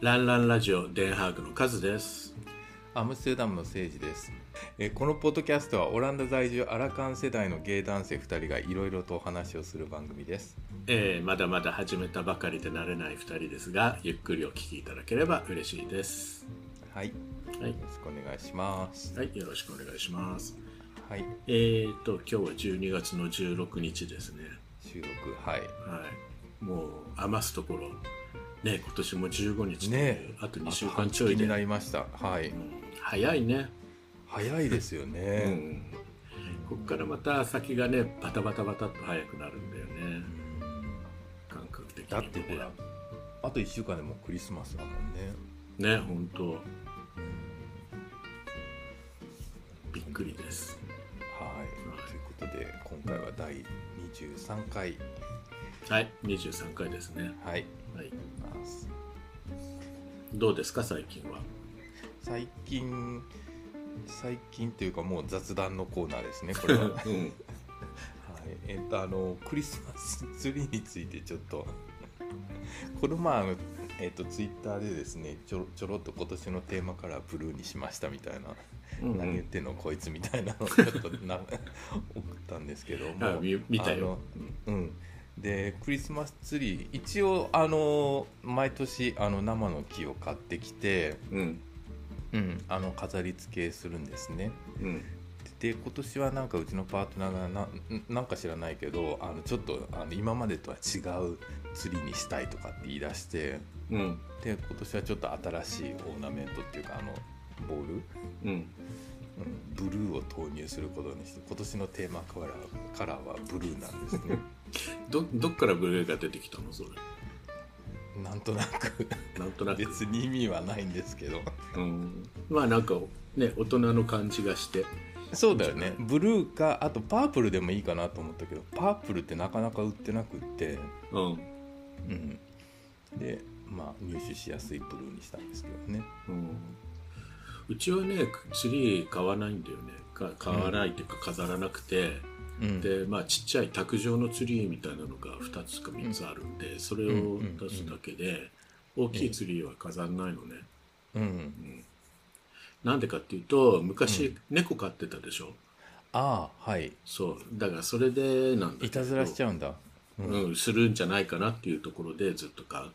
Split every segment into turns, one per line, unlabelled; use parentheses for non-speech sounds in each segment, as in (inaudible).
ランランラジオデンハーグのカズです。
アムステルダムの聖司です。えーこのポッドキャストはオランダ在住アラカン世代のゲイ男性2人がいろいろとお話をする番組です。
えーまだまだ始めたばかりで慣れない2人ですが、ゆっくりお聞きいただければ嬉しいです。
はい、よ
はい、
ろしくお願いします。
はい、よろしくお願いします。
はい、
えーと、今日は12月の16日ですね。
収録はい。
はい、もう余すところ、ね、今年も15日
ね
あと2週間ちょいで、
気になりました。はい。
早いね。
早いですよ
う
ね。
ん。ここからまた先がね、バタバタバタっと早くなるんだよね。感覚的に、
だってほら、あと1週間でもうクリスマスだもんね。
ね本当びっくりです
はい。ということで、今回は第23回。
はい23回ですね
はい。
はい。
ます
どうですか最近は？
最近、最近というかもう雑談のコーナーですね、これは。(laughs) はい、
うん
えっとあのクリスマスツリーについてちょっと。この前あのえっとツイッターでですねちょろちょろっと今年のテーマカラーブルーにしましたみたいな、
うんうん。
何言ってんのこいつみたいなのをちょっとな (laughs) 送ったんですけども。
あ見見たよ。
うんでクリスマスツリー一応あの毎年あの生の木を買ってきて、
うん。
うん、あの飾り付けするんですね。
うん。
で今年はなんかうちのパートナーがななんか知らないけどあのちょっとあの今までとは違うツリーにしたいとかって言い出して
うん。
で今年はちょっと新しいオーナメントっていうかあのボール、
うん。
うん、ブルーを投入することにして今年のテーマカラーカラーはブルーなんですね (laughs)
どどっからブルーが出てきたの？それ。
なんとなく。
なんとなく、
別に意味はないんですけど。
うん、まあなんかね大人の感じがして。
そうだよね。ブルーかあとパープルでもいいかなと思ったけどパープルってなかなか売ってなくって。
うん。
うん、でまあ入手しやすいブルーにしたんですけどね。
うん。うちはねツリー買わないんだよね。か買わないっていうか飾らなくて、
うん
でまあちっちゃい卓上のツリーみたいなのが2つか3つあるんで、それを出すだけで、大きいツリーは飾んないのね、
うん。
なんでかっていうと昔、猫飼ってたでしょ？
ああはい。
そう。だからそれでなんだ
いたずらしちゃうんだ。
うん、するんじゃないかなっていうところでずっとか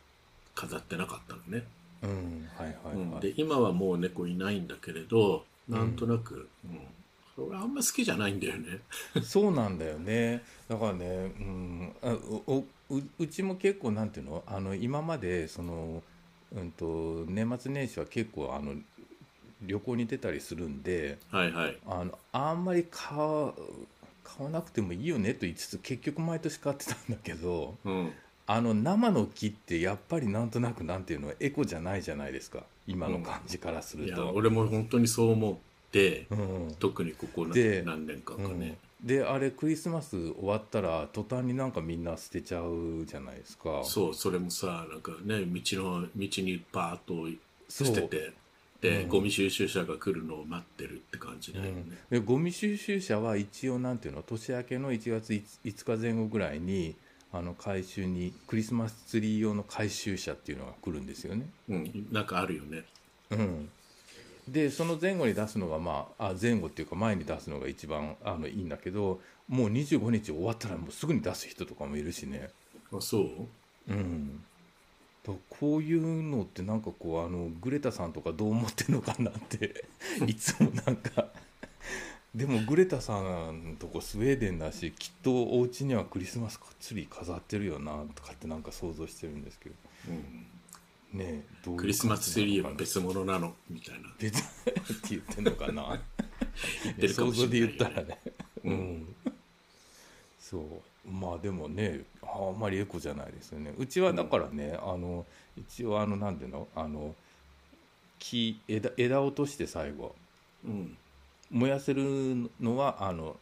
飾ってなかったのね、
うん。はいはい
うん。
はい、
で今はもう猫いないんだけれどなんとなく、うん俺あんま好きじゃないんだよね。
そうなんだよね。だからね、うん、あおおううちも結構なんていうの？あの今までその、うん、と年末年始は結構あの旅行に出たりするんで
はいはい。
あのあんまり買わ買わなくてもいいよねと言いつつ結局毎年買ってたんだけど
うん。
あの生の木ってやっぱりなんとなくなんていうの？エコじゃないじゃないですか。今の感じからす
いや
ると。
俺も本当にそう思
う。ん
特にここ何年かかね、
うん。であれクリスマス終わったら途端になんかみんな捨てちゃうじゃないですか。
そうそれもさなんかね道の道にバーッと捨ててで、
うん。
ゴミ収集車が来るのを待ってるって感じだよね、
でゴミ収集車は一応なんていうの年明けの1月 5, 日前後ぐらいにあの回収にクリスマスツリー用の回収車っていうのが来るんですよね。
うん、なんかあるよね。
うん、でその前後に出すのがまああ前後っていうか前に出すのが一番あのいいんだけどもう25日終わったらもうすぐに出す人とかもいるしね。
あそう？
うん、だからこういうのってなんかこうあのグレタさんとかどう思ってんのかなって (laughs) いつもなんか。でもグレタさんとこスウェーデンだしきっとお家にはクリスマスツリー飾ってるよなとかってなんか想像してるんですけど。
うん
ねえどういう
クリスマスツリーは別物なの？みたいな。
別って言ってんのかな。
言
想像で言ったらね。
う
うん。ん、そう。まあでもねあんまりエコじゃないですよね。うちはだからね、あの一応あのなんていうの？あの木枝枝落として最後。
うん。
燃やせるのはあの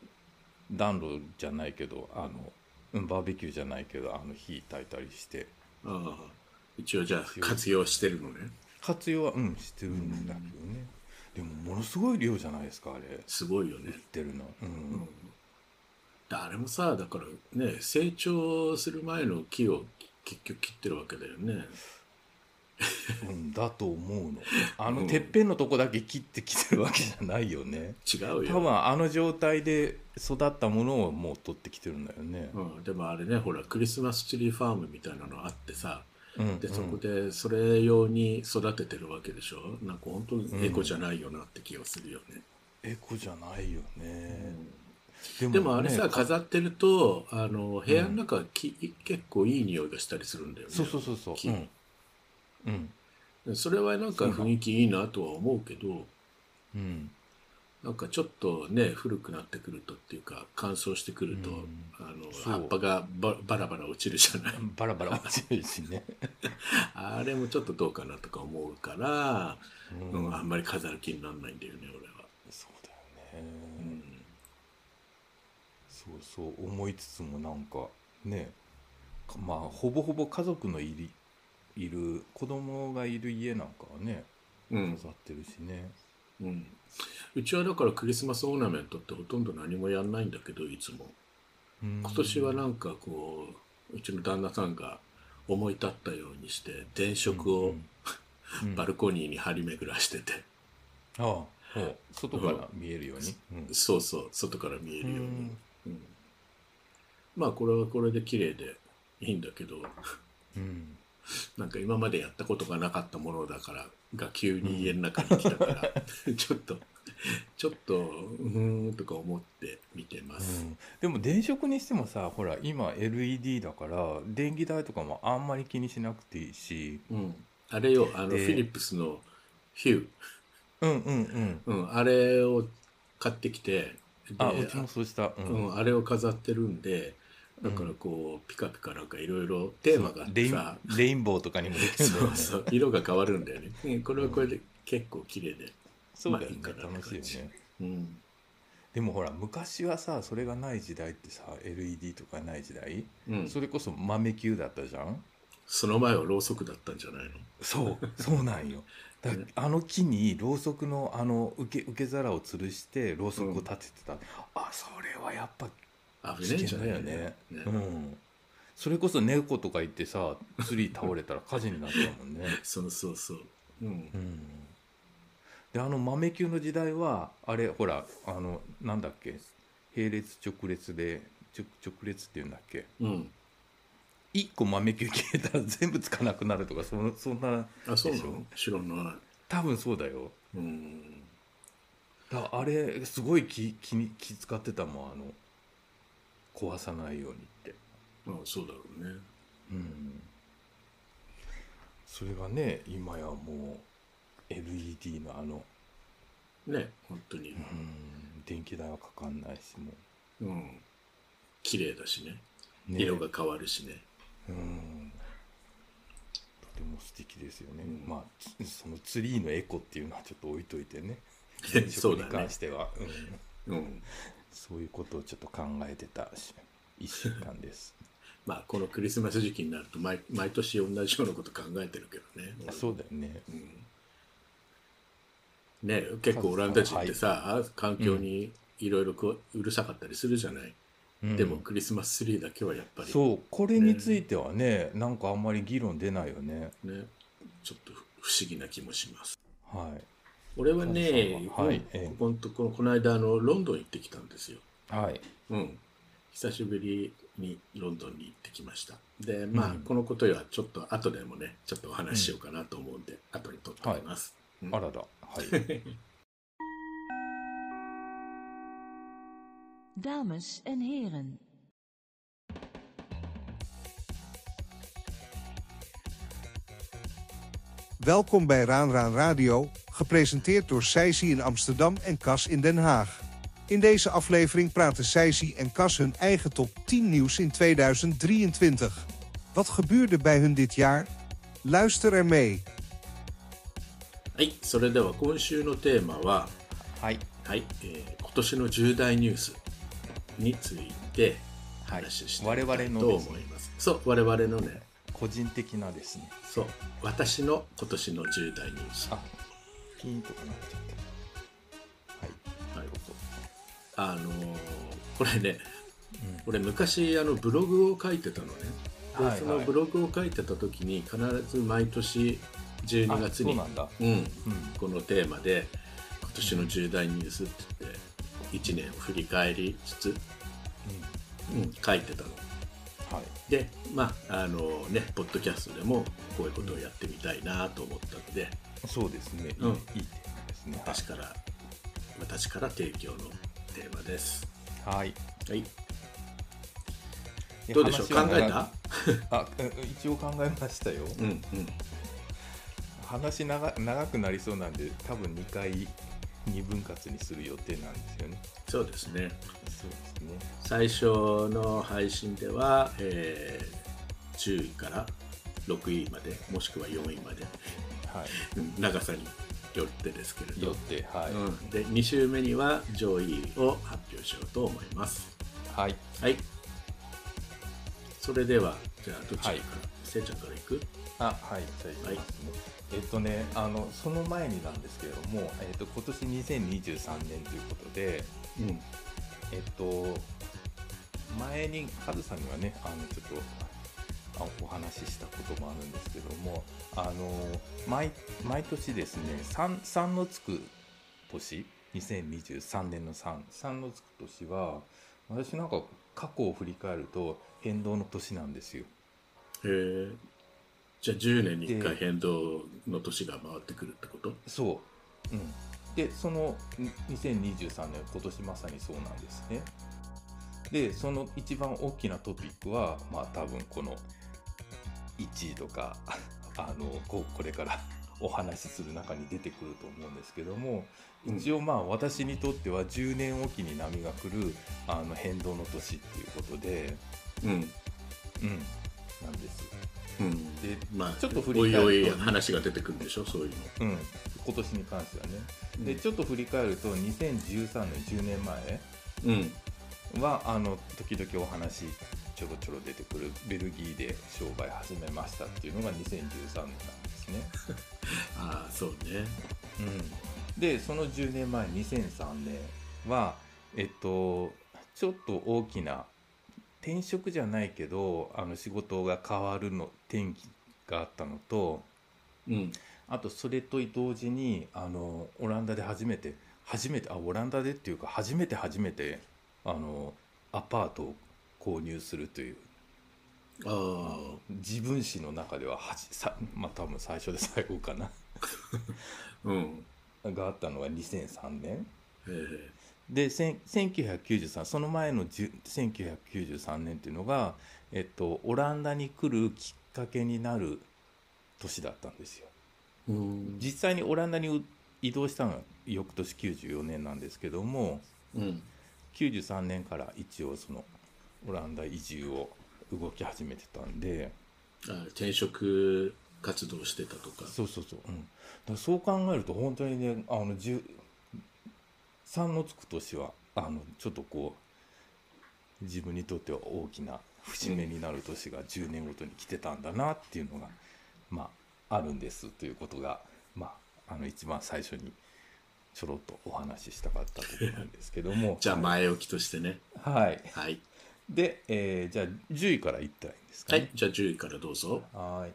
暖炉じゃないけどあのうんバーベキューじゃないけどあの火焚いたりして。
ああ一応じゃあ活用してるのね。
活用はうんしてるんだけどね、でもものすごい量じゃないですかあれ。
すごいよね。
売ってるの。うん、
うん。誰もさだからね成長する前の木を結局切ってるわけだよね。
うん、だと思うの。(laughs) あの
うん。
てっぺんのとこだけ切ってきてるわけじゃないよね。
違うよ。
多分あの状態で育ったものをもう取ってきてるんだよね、
うん、でもあれねほらクリスマスツリーファームみたいなのあってさ
うん
でそこでそれ用に育ててるわけでしょ？なんか本当にエコじゃないよなって気がするよね、
エコじゃないよね、
でもあれさ、
ね
飾ってるとあの部屋の中、き結構いい匂いがしたりするんだよね。
そうそうそうそう。
木。
うん、うん。
それはなんか雰囲気いいなとは思うけど。
うん
なんかちょっとね古くなってくるとっていうか乾燥してくると、
うん。
あの葉っぱがババラバラ落ちるじゃない。
バラバラ落ちるしね、(laughs)
あれもちょっとどうかなとか思うから、
う
うんんあんまり飾る気にならないんだよね俺は、
そうだよね、
うん。
そうそう思いつつもなんかねかまあほぼほぼ家族のいるいる子供がいる家なんかはね
うん。
飾ってるしね、
うん、うちはだからクリスマスオーナメントってほとんど何もやんないんだけどいつも。
うん。
今年はなんかこううちの旦那さんが思い立ったようにして電飾を
うん (laughs) うん。
バルコニーに張り巡らしてて、
ああほう。外から見えるように、うん。
そうそう外から見えるように、
うん。
うん。まあこれはこれで綺麗でいいんだけど。
うん。(laughs)
なんか今までやったことがなかったものだからが急に家の中に来たから、ちょっとちょっとうーんとか思って見てます、
うん。でも電飾にしてもさほら今 LED だから電気代とかもあんまり気にしなくていいし。
うん。あれよあのフ
で
ィリップスのヒュ
うんうんうん。
ー、うん、あれを買ってきてで
あうちもそうした、う
うん、あれを飾ってるんでだからこう、ピカピカなんかいろいろテーマがさ
レインボーとかにもできるんだよね。
そうそう色が変わるんだよね、うんこれはこれで結構綺麗で
そうだよね、
まあいい
楽しいよね。
うん。
でもほら昔はさそれがない時代ってさ LED とかない時代、
うん、
それこそ豆球だったじゃん？
その前はろうそくだったんじゃないの？
そうそうなんよ。(laughs) だ
ね。
あの木にろうそくのあの受け受け皿を吊るしてろうそくを立ててた、あそれはやっぱ
危ねえん
危
じゃない
よね
ね。
うん。それこそ猫とか言ってさツリー倒れたら火事になったもんね。(laughs)
そうそうそう、うん。
うん。であの豆球の時代はあれほらあのなんだっけ並列直列で直直列っていうんだっけ？
うん、
1個豆球消えたら全部つかなくなるとかそのそんな
あそうなの？知らない。
多分そうだよ。
うん。
だあれすごい気気に気使ってたもんあの壊さないようにって。
あそうだろうね。
うん。それがね今やもう LED のあの、
ね本当に。
うん、電気代はかかんないしも
う。ん。綺麗だしね。
う、ね、
色が変わるしね。
うん。とても素敵ですよね、
うん。
まあつそのツリーのエコっていうのはちょっと置いといてね。(laughs)
そうだね。
食に関しては、うん、
うん
そういうことをちょっと考えてたし1週間です。(laughs)
まあこのクリスマス時期になると毎毎年同じようなこと考えてるけどね。
あそうだよね。
うん。ね結構オランダ人ってさ、環境にいろいろこううるさかったりするじゃない、
うん。
でもクリスマスツリーだけはやっぱり。
そうこれについてはね。なんかあんまり議論出ないよね。
ね。ちょっと不思議な気もします。
はい
俺はね、
は。はい
こ
ええ。
このところこの間あのロンドン行ってきたんですよ。
はい。
うん。久しぶりにロンドンに行ってきました。でまあ、
うん
このことはちょっと後でもねちょっとお話ししようかなと思うんで、後に撮っておきます、うん。
あらら。はい、(laughs)
Dames en heren.
Welkom bij Raan Raan Radio, gepresenteerd door Seisi in Amsterdam en Cas in Den Haag. In deze aflevering praten Seisi en Cas hun eigen top 10 nieuws in 2023. Wat gebeurde bij hun dit jaar? Luister er mee.
はいそれでは今週のテーマは
はい
はい、えー今年の重大ニュースについて
はい
話していきたい
我々の
と
ですね
思います。そう、我々のね、
個人的なですね
そう、私の今年の重大ニュース。
あピンとかなっちゃったはい。
はい、あのーこれね、
うん。
俺昔あのブログを書いてたのね。で
はいはい。
そのブログを書いてた時に必ず毎年12
あ
月に
そうなん
このテーマで今年の重大ニュースって言って1年を振り返りつつ、うん、書いてたの。
はい。
でまああのねポッドキャストでもこういうことをやってみたいなと思ったので
そうですね。いい,、
うん。
いいテーマですね。
私から私から提供のテーマです。
はい。
はい。
で
どうでしょう？考えた？(laughs)
あうん一応考えましたよ。
うんうん。
話長長くなりそうなんで多分2回2分割にする予定なんですよね。
そうですね。
そうですね。
最初の配信では、えー10位から6位までもしくは4位まで長さによってですけれど。
よってはい、
うん、で2週目には上位を発表しようと思います。
はい。
はい。それではじゃあどっちから、
はい
せいちゃんからいく？
あはいじゃあいきますね、えっとねあのその前になんですけれども、えっと、今年2023年ということで
うん。
えっと前にカズさんにはねあのちょっとあお話ししたこともあるんですけどもあの毎毎年ですね 3, 3のつく年2023年の33のつく年は私なんか過去を振り返ると変動の年なんですよ。
へえ。じゃあ10年に1回
で
変動の年が回ってくるってこと？
そう、うん、でそのん2023年今年まさにそうなんですね。でその一番大きなトピックはまあ多分この1位とか (laughs) あのこうこれから (laughs) お話しする中に出てくると思うんですけども
うん。
一応まあ私にとっては10年おきに波が来るあの変動の年っていうことで
うん。
うんなんです。
うん。
で
まあ
ちょっと振り
おいおい
返ると
話が出てくるんでしょそういうの。
うん。今年に関してはね。で
うん。
ちょっと振り返ると2013年10年前
うん。
はあの時々お話ちょろちょろ出てくるベルギーで商売始めましたっていうのが2013年なんですね。(laughs)
ああそうね。
うん、でその10年前2003年はえっとちょっと大きな転職じゃないけどあの仕事が変わるの転機があったのと
うん。
あとそれと同時にあのオランダで初めて初めてあオランダでっていうか初めて初めてあのアパートを購入するという。
あ
自分史の中でははじさまあ多分最初で最後かな。
あ (laughs) うん。
があったのが2003年。でせん1993その前のじゅ1993年っていうのが、えっと、オランダに来るきっかけになる年だったんですよ。
うん。
実際にオランダにう移動したのは翌年94年なんですけども
うん。
93年から一応そのオランダ移住を動き始めてたんで。
あ転職活動してたとか。
そうそうそう、うん、だそう考えると本当にねあの10 3のつく年はあのちょっとこう自分にとっては大きな節目になる年が10年ごとに来てたんだなっていうのが、まああるんですということが、まあ、あの一番最初にちょろっとお話ししたかったところなんですけども。(laughs)
じゃあ前置きとしてね。
はい。
はい
で、えーじゃあ10位からいったらいいんですかね。
はいじゃあ10位からどうぞ。
はい。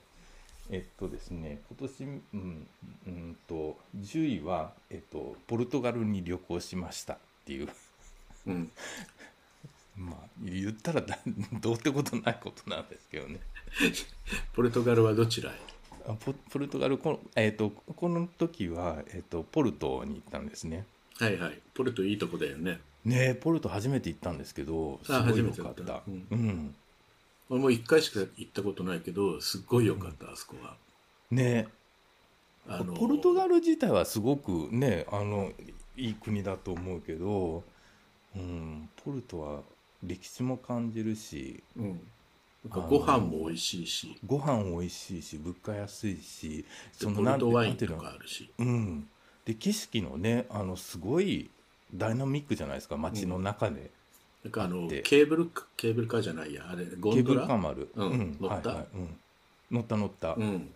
えっとですね、今年、うん、うんと、10位は、えっと、ポルトガルに旅行しましたっていう、
うん。(laughs)
まあ、言ったらだ (laughs) どうってことないことなんですけどね。(laughs)
ポルトガルはどちらへ？
あポポルトガルこの、えっと、この時は、えっと、ポルトに行ったんですね。
はいはい。ポルトいいとこだよね
ねえポルト初めて行ったんですけど、す
あ
ごい良
初めてだった。
かった。
う
うん。ん。
俺も1回しか行ったことないけどすっごい良かったあそこは。
ねえ。
あの
ポルトガル自体はすごくねあのいい国だと思うけど、うん、ポルトは歴史も感じるし
うん。なんかご飯も美味しいし。
ご飯美味しいし物価安いし
でポルトワインとかあるし。
うん。で景色のねあのすごいダイナミックじゃないですか街の中で、
なんかあのケーブルカケーブルカーじゃないや。あれゴ
ケーブルカーマル、
うん。乗った？
はいはい。うん、乗った乗った、
うん。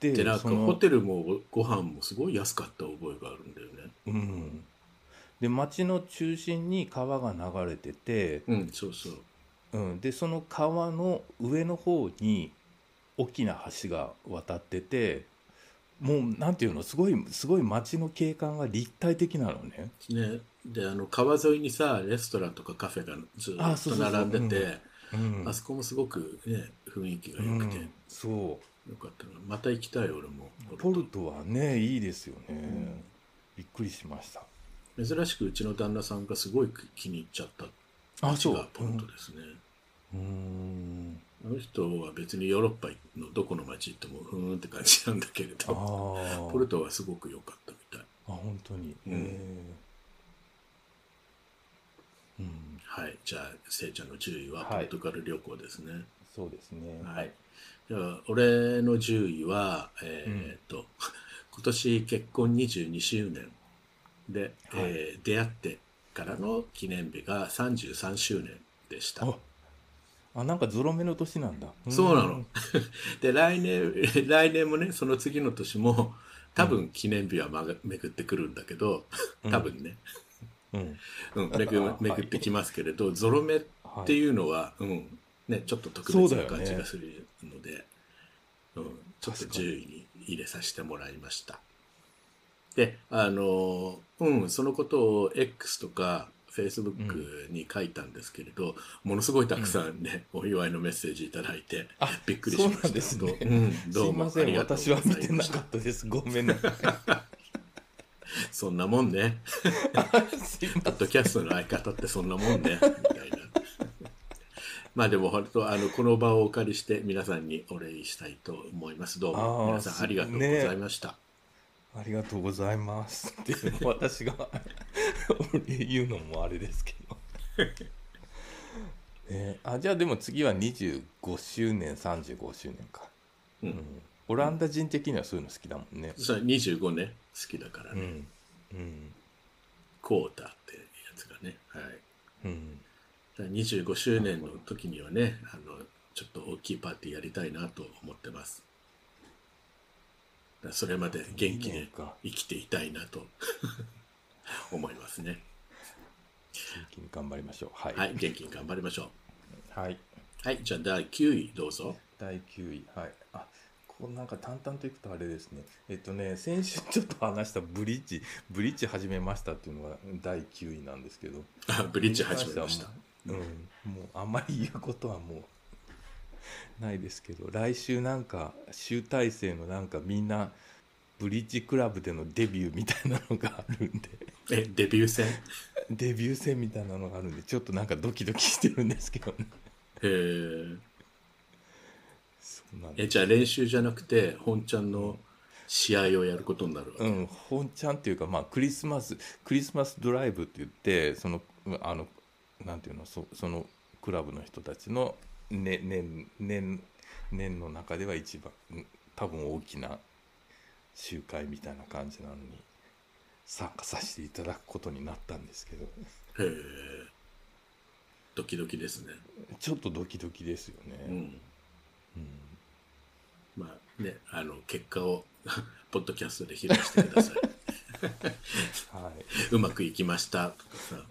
で
でなんか
その
ホテルもご飯もすごい安かった覚えがあるんだよね。
うん。で街の中心に川が流れてて、
うんそうそう。
うん、でその川の上の方に大きな橋が渡っててもうなんていうのすごいすごい街の景観が立体的なのね。
ね。であの川沿いにさレストランとかカフェがずっと並んでて
うん
あそこもすごくね雰囲気が良くて、
うんそう。
よかったな。また行きたい俺も。
ポルトはねいいですよね、びっくりしました。
珍しくうちの旦那さんがすごい気に入っちゃった
あそう。
ポルトですね、
うーん
あの人は別にヨーロッパのどこの街行ってもふーんって感じなんだけれ
あ
ど
ー。
ポルトはすごく良かったみたい。
あ本当に、
うん。
えー。うん。
はい。じゃあせいちゃんの10位は
はい。
ポルトガル旅行ですね。
そうですね。
はい、じゃあ俺の10位はえーっと、(laughs) 今年結婚22周年で、えー出会ってからの記念日が33周年でした
ああなんかゾロ目の年なんだ。
そうなの。(laughs) で来年 (laughs) 来年もねその次の年も多分記念日はまが巡ってくるんだけど多分ね、
うん。
うん、めぐ
はい。
巡ってきますけれど、ゾロ目っていうのは、うんね、ちょっと特別な感じがするのでう、ん、ちょっと
確かに
10位に入れさせてもらいました。であのうんそのことを X とか Facebook に書いたんですけれど、ものすごいたくさんね、お祝いのメッセージいただいて
あ
びっくりしました。
ですね。
う？ん、どうもありがとう
私は見てな
ございました。
かったです。ごめんなさい。(laughs)
そんなもんね。(laughs) ポッドキャストの相方ってそんなもんね。みたいな。まあでも本当あのこの場をお借りして皆さんにお礼したいと思います。どうも。皆さんありがとうございました、
ありがとうございます。って私が言うのもあれですけど、(laughs) ね、あじゃあでも次は25周年35周年か、
うん。
うん。オランダ人的にはそういうの好きだもんね。
それ25ね。好きだからね、
うん。うん。
クォーターってやつがね。はい。
うん。
だから25周年の時にはねあのちょっと大きいパーティーやりたいなと思ってますそれまで元気で
か
生きていたいなと。(laughs) 思いますね。
元気に頑張りましょう。はい。
はい元気に頑張りましょ
はい、
うはいじゃあ第9位どうぞ。
第9位。はい。あこうなんか淡々といくとあれですね。えっとね先週ちょっと話したブリッジブリッジ始めましたっていうのが第9位なんですけど。
あブリッジ始めました。
うん、もうあんまり言うことはもう (laughs) ないですけど来週なんか集大成のなんかみんなブリッジクラブでのデビューみたいなのがあるんで。
えデビュー戦？(laughs)
デビュー戦みたいなのがあるんでちょっとなんかドキドキしてるんですけどね。
へー。
そうなんです。
えじゃあ練習じゃなくて本ちゃんの試合をやることになるわけ、
うん、本ちゃんっていうか、まあ、クリスマスクリスマスドライブって言ってそのあのなんていうのそそのクラブの人たちの、ね、年年年の中では一番うん多分大きな集会みたいな感じなのに参加させていただくことになったんですけど。
へえ。ドキドキですね。
ちょっとドキドキですよね。
うん。
うん。
まあねあの結果を (laughs) ポッドキャストで披露してください。(laughs)
は (laughs)
うまくいきましたとかさ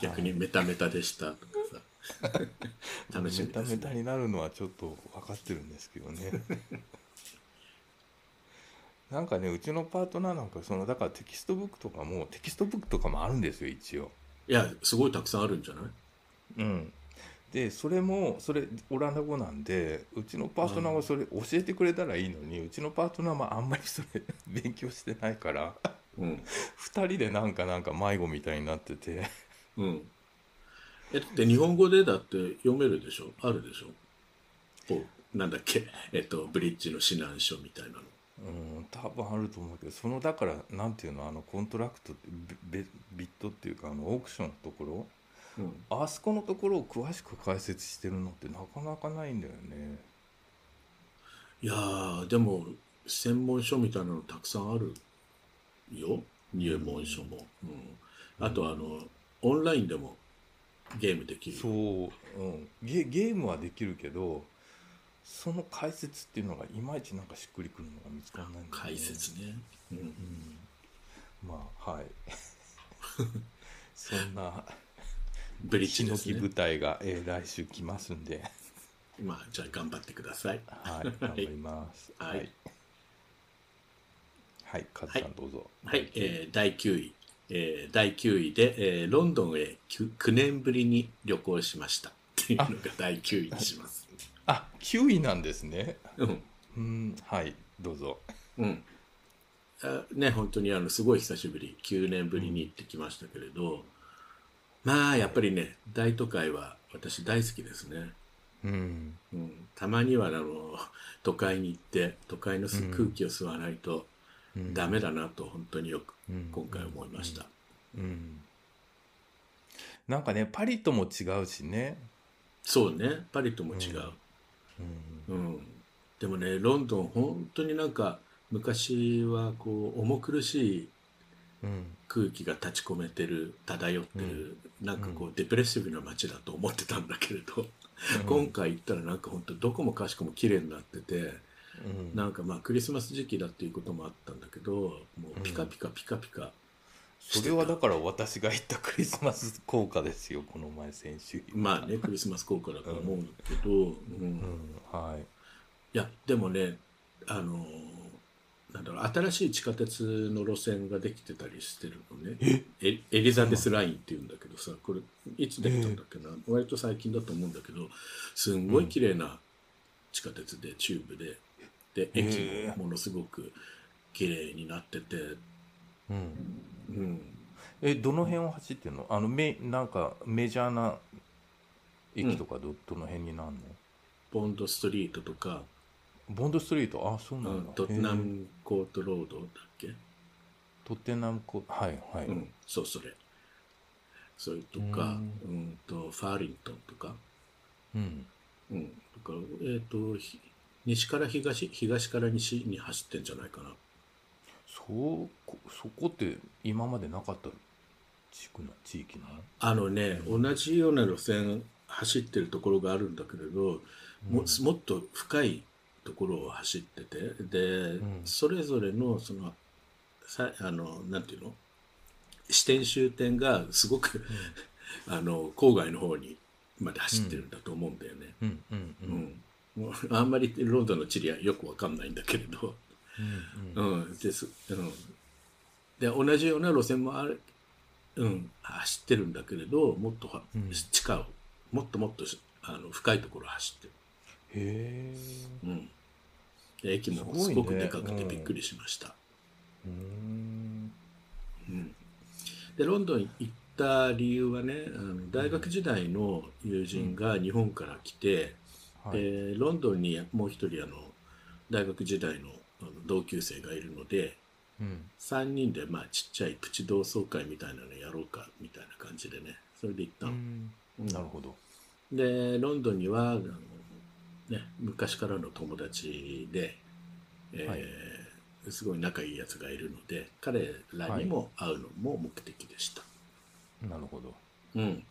逆にメタメタでしたとかさ。
い、(laughs)
楽しみです
メタメタ
ね
になるのはちょっと分かってるんですけどね。(laughs) なんかねうちのパートナーなんかそのだからテキストブックとかもテキストブックとかもあるんですよ一応。
いやすごいたくさんあるんじゃない？
うん。でそれもそれオランダ語なんでうちのパートナーはそれ教えてくれたらいいのに、うちのパートナーはあんまりそれ (laughs) 勉強してないから。
うん。
2人でなんかなんか迷子みたいになってて。
うんえだって日本語でだって読めるでしょ？あるでしょ？おなんだっけ？(laughs) えっとブリッジの指南書みたいなの。
うん多分あると思うけどそのだからなんていうの？あのコントラクトビビットっていうかあのオークションのところ？
うん。
あそこのところを詳しく解説してるのってなかなかないんだよね。
いやーでも専門書みたいなのたくさんあるよ。入門書も、うん、あとあのオンラインでもゲームできる
そう、うん、ゲゲームはできるけどその解説っていうのがいまいちなんかしっくりくるのが見つからないんだよね。
解説ね、うん。
うん、まあはい。(laughs) そんな
ブリッジですね。
舞台が、えー来週来ますんで。
まあじゃあ頑張ってください。
はい、頑張ります。
はい。
はい。はい、カズさんどうぞ。
はい、えー第9位、えー第9位で、えーロンドンへ 9, 9年ぶりに旅行しました。っていうのが第9位にします。
あ、9位なんですね。
うん。
うん、はい、どうぞ。
うん。あね本当にあのすごい久しぶり9年ぶりに行ってきましたけれど、まあやっぱりね大都会は私大好きですね。
うん、
うん、たまにはあの都会に行って都会の空気を吸わないと
うん
ダメだなと本当によく
うん。
今回思いました、
うん。なんかね、パリとも違うしね。
そうね。パリとも違う、
うん、
うん。でもねロンドン本当になんか昔はこう重苦しい
うん、
空気が立ち込めてる漂ってる、なんかこうデプレッシブな街だと思ってたんだけれど、今回行ったらなんか本当どこもかしこも綺麗になってて、
うん、
なんかまあクリスマス時期だっていうこともあったんだけどもうピカピカピカピカ。
それはだから私が言ったクリスマス効果ですよ、この前先週。
まあねクリスマス効果だと思うんだけど、うん。
うん、はい。
いやでもねあのなんだろう新しい地下鉄の路線ができてたりしてるのね。エエリザベスラインっていうんだけどさこれいつできたんだっけな、割と最近だと思うんだけどすんごい綺麗な地下鉄でチューブでで駅もものすごく綺麗になってて、
うん。
うん、
え、どの辺を走ってるの？あの、め、なんかメジャーな駅とかど、どの辺になるの？
ボンドストリートとか、
ボンドストリート、あ、そう
う
なんだ。
ん、トッテナムコートロードだっけ、
トッテナムコ、はい、はい。
うん、そうそれ。それとか、うん、とファーリントンとか、
うん。
うん、だからえっ、とひ西から東東から西に走ってんじゃないかな。
そうこ、そこって今までなかった地区な、地域なの？
あのね、同じような路線走ってるところがあるんだけれど、ももっと深いところを走っててで、
ん。
それぞれのそのさあのなんていうの？支点終点がすごく、(laughs) あの郊外の方にまで走ってるんだと思うんだよね。
うん、うん、う。
うんんも (laughs) うあんまりロンドンの地理はよくわかんないんだけれど、
うん、
うん。です。うん、で同じような路線もある、うん、走ってるんだけれどもっとは、
うん。
地下をもっともっとしあの深いところを走ってる。
へえ。
うん、で駅も
すご
くでかくてびっくりしました。
うん。
うん。でロンドン行った理由はねあの大学時代の友人が日本から来て、
はい。
でロンドンにもう一人あの大学時代のあの同級生がいるので
うん。
3人でまあちっちゃいプチ同窓会みたいなのやろうかみたいな感じでねそれで行ったの。
うん
うん
なるほど。
でロンドンにはあの、ね、昔からの友達で、えー
はい
すごい仲いいやつがいるので彼らにも会うのも目的でした。
なるほど。
うん、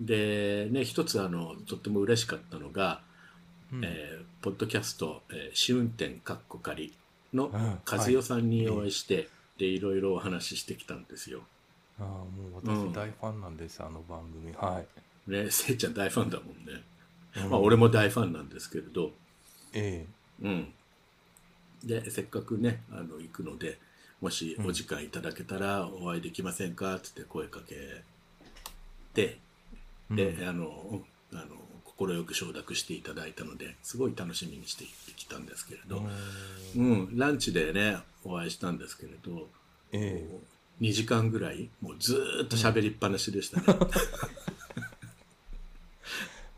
でね一つあのとっても嬉しかったのが、
うん
えーポッドキャスト「えー試運転かっこ仮」の
うん
和代さんにお会いして、でいろいろお話ししてきたんですよ。
ああ、もう
うん
私大ファンなんです、あの番組。はい。
ねせいちゃん大ファンだもんね。
うん
まあ、俺も大ファンなんですけれど、
え
うん、でせっかくねあの行くのでもしお時間いただけたらお会いできませんかっつって声かけて
え。
で、
うん。
あのうんあの快く承諾していただいたのですごい楽しみにしてきたんですけれど、うん。ランチでねお会いしたんですけれど
え
2時間ぐらいもうずーっと喋りっぱなしでしたね。(laughs)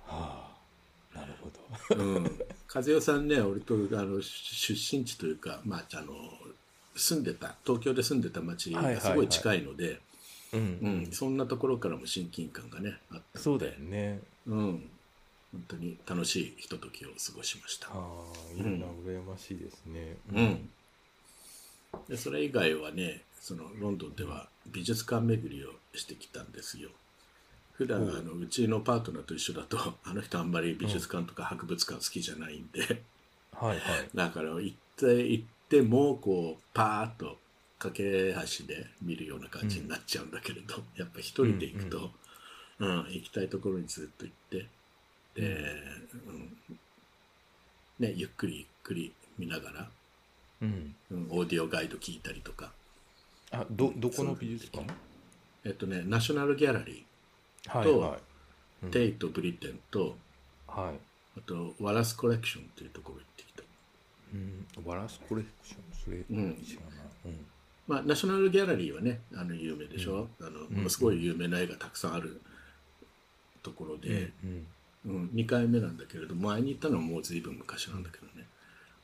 はあ、なるほど。
うん、和代さんね俺とあの出身地というか、まあ、あの住んでた東京で住んでた町がすごい近いので、
うん、
うんそんなところからも親近感がねあった
そうだよね。
うん、本当に楽しいひとときを過ごしました。
ああ、いいな、
うん
羨ましいですね。
うん、でそれ以外はねそのロンドンでは美術館巡りをしてきたんですよ。普段あのうちのパートナーと一緒だと (laughs) あの人あんまり美術館とか博物館好きじゃないんで、
はいはい。
だから行って行ってもこうパーッと駆け足で見るような感じになっちゃうんだけれど、やっぱ一人で行くと、うん行きたいところにずっと行ってで、うん。ね、ゆっくりゆっくり見ながら、
うん。
うん、オーディオガイド聞いたりとか、
あどどこの美術館？
えっとね、ナショナルギャラリと
はいはい。うん。
ー、テイト・ブリテンと、
はい。
あと、ワラスコレクションっていうところ行ってきた。
うん。ワラスコレクション？それ
うん。
知らない。うん
まあ、ナショナルギャラリーはね、あの有名でしょ、あのものすごい有名な絵がたくさんあるところで、
うん
うん。2回目なんだけれど前に行ったのはもう随分昔なんだけどね。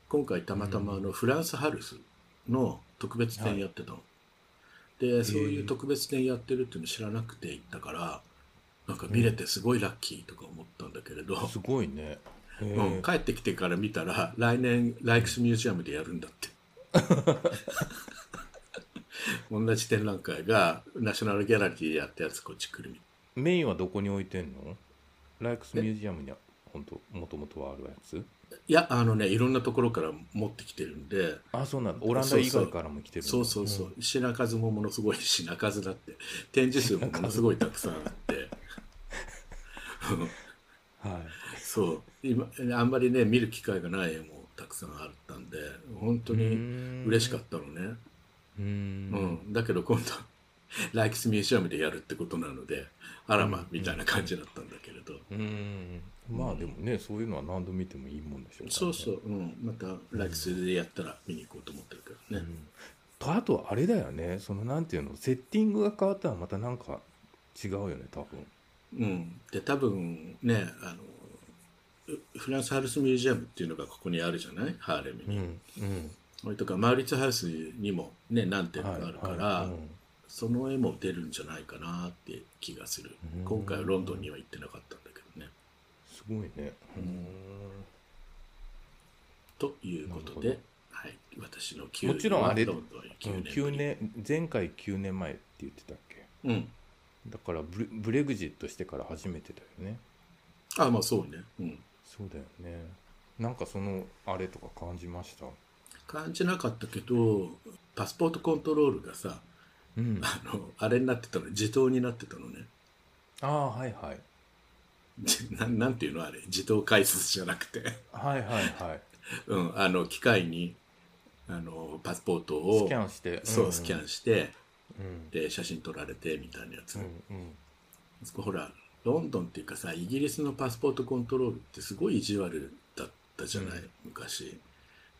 今回たまたまあのフランスハルスの特別展やってたの、でそういう特別展やってるっていうの知らなくて行ったからなんか見れてすごいラッキーとか思ったんだけれど、
すごいね。へ
うん、
え
帰ってきてから見たら来年ライクスミュージアムでやるんだって (laughs) 同じ展覧会がナショナルギャラリーでやったやつこっち来るみ
メインはどこに置いてんの？ライクスミュージアムには本当もともとはあるやつ？
いやあのねいろんなところから持ってきてるんで。
あそうなんだ。オランダ以外からも来てる
そうそう。そう、品数もものすごい品数だって。展示数もものすごいたくさんあって。
う (laughs) んはい。
そう。今あんまりね見る機会がない絵もたくさんあったんで本当に嬉しかったのね
うー
うん。ん、だけど今度ライクスミュージアムでやるってことなのであらまみたいな感じだったんだけれど、
うーん。まあでもねそういうのは何度見てもいいもんでしょうからね。
そうそう、うん、またライクスでやったら見に行こうと思ってるけどね、
とあとあれだよね。そのなんていうのセッティングが変わったらまたなんか違うよね多分。
うん、で多分ねあのうフランスハルスミュージアムっていうのがここにあるじゃない？ハーレムに、
うん。うん
とかマウリッツハウスにもね何点かあるから、
はいはいうん。
その絵も出るんじゃないかなって気がする。
うん。
今回はロンドンには行ってなかったんだけどね。
すごいね。うん。
ということで、はい、私の9
もちろんあれ
ロンドンへ9年ぶ
9
り
年前回9年前って言ってたっけ？
うん。
だからブレブレグジットしてから初めてだよね。
あまあそうね、うん、
そうだよね。なんかそのあれとか感じました？
感じなかったけどパスポートコントロールがさ
うん。
あのあれになってたの自動になってたのね。
ああはいはい。
じななんていうのあれ？自動解説じゃなくて、
はいはいはい。(laughs)
うん、あの機械にあのパスポートを
スキャンして。
そうスキャンして
うん。
で写真撮られてみたいなやつ、
うんうん。
ほらロンドンっていうかさイギリスのパスポートコントロールってすごい意地悪だったじゃない、
うん。
昔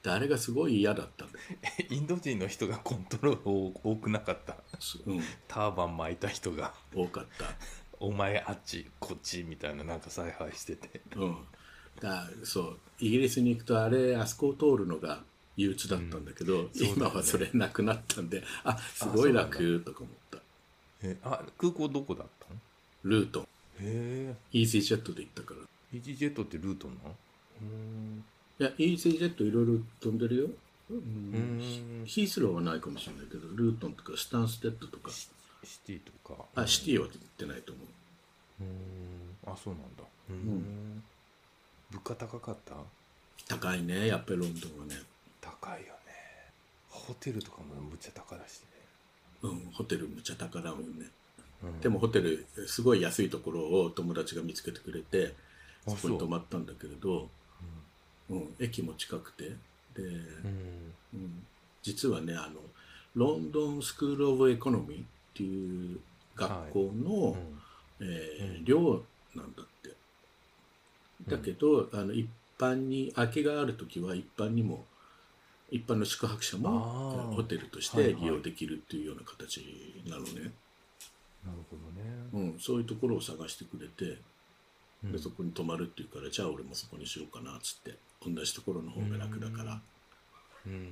であれがすごい嫌だったんだよ、(laughs)
インド人の人がコントロール多多くなかった？
すうん、
ターバン巻いた人が。
多かった。(laughs)
お前あっちこっちみたいななんか采配してて。
うん、だそう。イギリスに行くとあれあそこを通るのが憂鬱だったんだけど、
そうだよね。
今はそれなくなったんであすごい楽とか思った。
えあ空港どこだったの？
ルートン。
へ
イージージェットで行ったから。
イージージェットってルートなの？う
ージージェットいろいろ飛んでるよ、うん。
うん。
ヒースローはないかもしれないけどルートンとかスタンステッドとか。
シシティとか。
あシティは行ってないと思う。
うん。あそうなんだ。うん。物価高かった？
高いねやっぱりロンドンはね。
高いよね。ホテルとかもむっちゃ高だしね。
うんホテルむちゃ高だもんね。
うん。
でもホテルすごい安いところを友達が見つけてくれて
あ
そこに泊まったんだけれど、うん、駅も近くて。で、
うん。
うん、実はねあのロンドンスクール・オブ・エコノミーっていう学校の、
うん。
えー
うん。
寮なんだって。だけど、あの一般に空きがある時は一般にも一般の宿泊者もホテルとし
はいはい。
て利用できるっていうような形なのね、
なるほどね。
うん、そういうところを探してくれて
うん。
でそこに泊まるっていうからじゃあ俺もそこにしようかなっつって同じところの方が楽だから、
うん。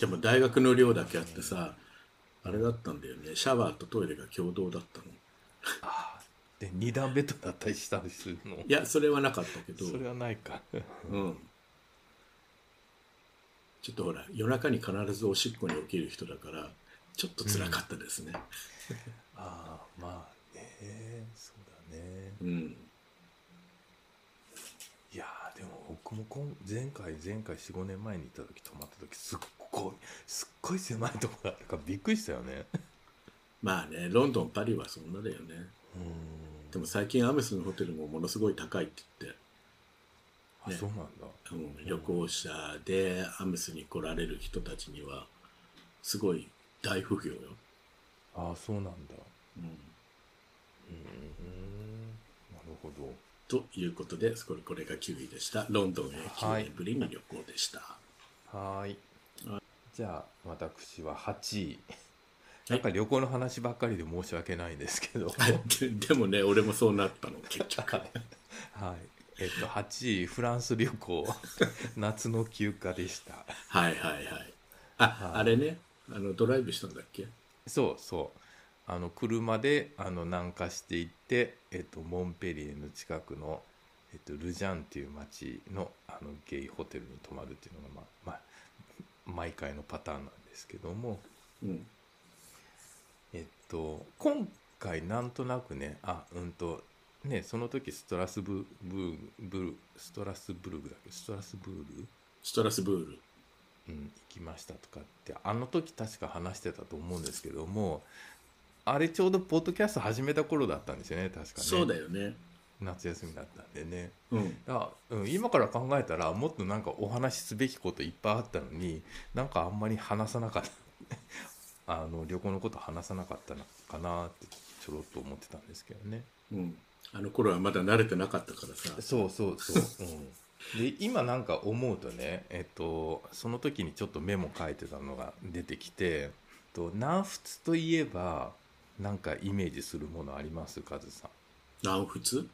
でも大学の寮だけあってさあれだったんだよね。シャワーとトイレが共同だったの。
あで二段ベッドだったりしたりするの？
いやそれはなかったけど。
それはないか。
うん。ちょっとほら夜中に必ずおしっこに起きる人だからちょっと辛かったですね。
ああまあね。そうだね。
うん、
いやーでも僕もこん前回前回45年前に行った時泊まった時すっごいすっごい狭いとこだったからびっくりしたよね。
まあねロンドンパリはそんなだよね。
うん。
でも最近アムスのホテルもものすごい高いって言って、
あ、
ね。
そうなんだ。
うん、旅行者でアムスに来られる人たちにはすごい大不評よ。
あそうなんだ。
うん、
うーん。なるほど
ということでこれこれが9位でした。ロンドンへ9年ぶりに旅行でした。
はーい。じゃあ私は8位
い。
なんか旅行の話ばっかりで申し訳ないんですけど。
で (laughs) でもね俺もそうなったの。(laughs) 結局。
はい。えっと8位フランス旅行。(laughs) 夏の休暇でした。
はいはいはい。あ、
はい。
あれね。あのドライブしたんだっけ？
そうそうあの車であの南下していって、えっと、モンペリエの近くの、えっと、ルジャンっていう町のあのゲイホテルに泊まるっていうのが、まあまあ、毎回のパターンなんですけども、
うん。
えっと、今回なんとなくねあうんとねその時ストラスブブーブルストラスブルグだっけ？ストラスブール？
ストラスブール。
うん、行きましたとかってあの時確か話してたと思うんですけどもあれちょうどポッドキャスト始めた頃だったんですよね確かね
そうだよね。
夏休みだったんでね
うん。
だから、うん、今から考えたらもっとなんかお話しすべきこといっぱいあったのになんかあんまり話さなかった (laughs) あの旅行のこと話さなかったのかなってちょろっと思ってたんですけどね
うん。あの頃はまだ慣れてなかったからさ。
そうそうそう、うん、で今なんか思うとねえっとその時にちょっとメモ書いてたのが出てきてえっと南仏といえばなんかイメージするものあります？カズさ
南仏？
ん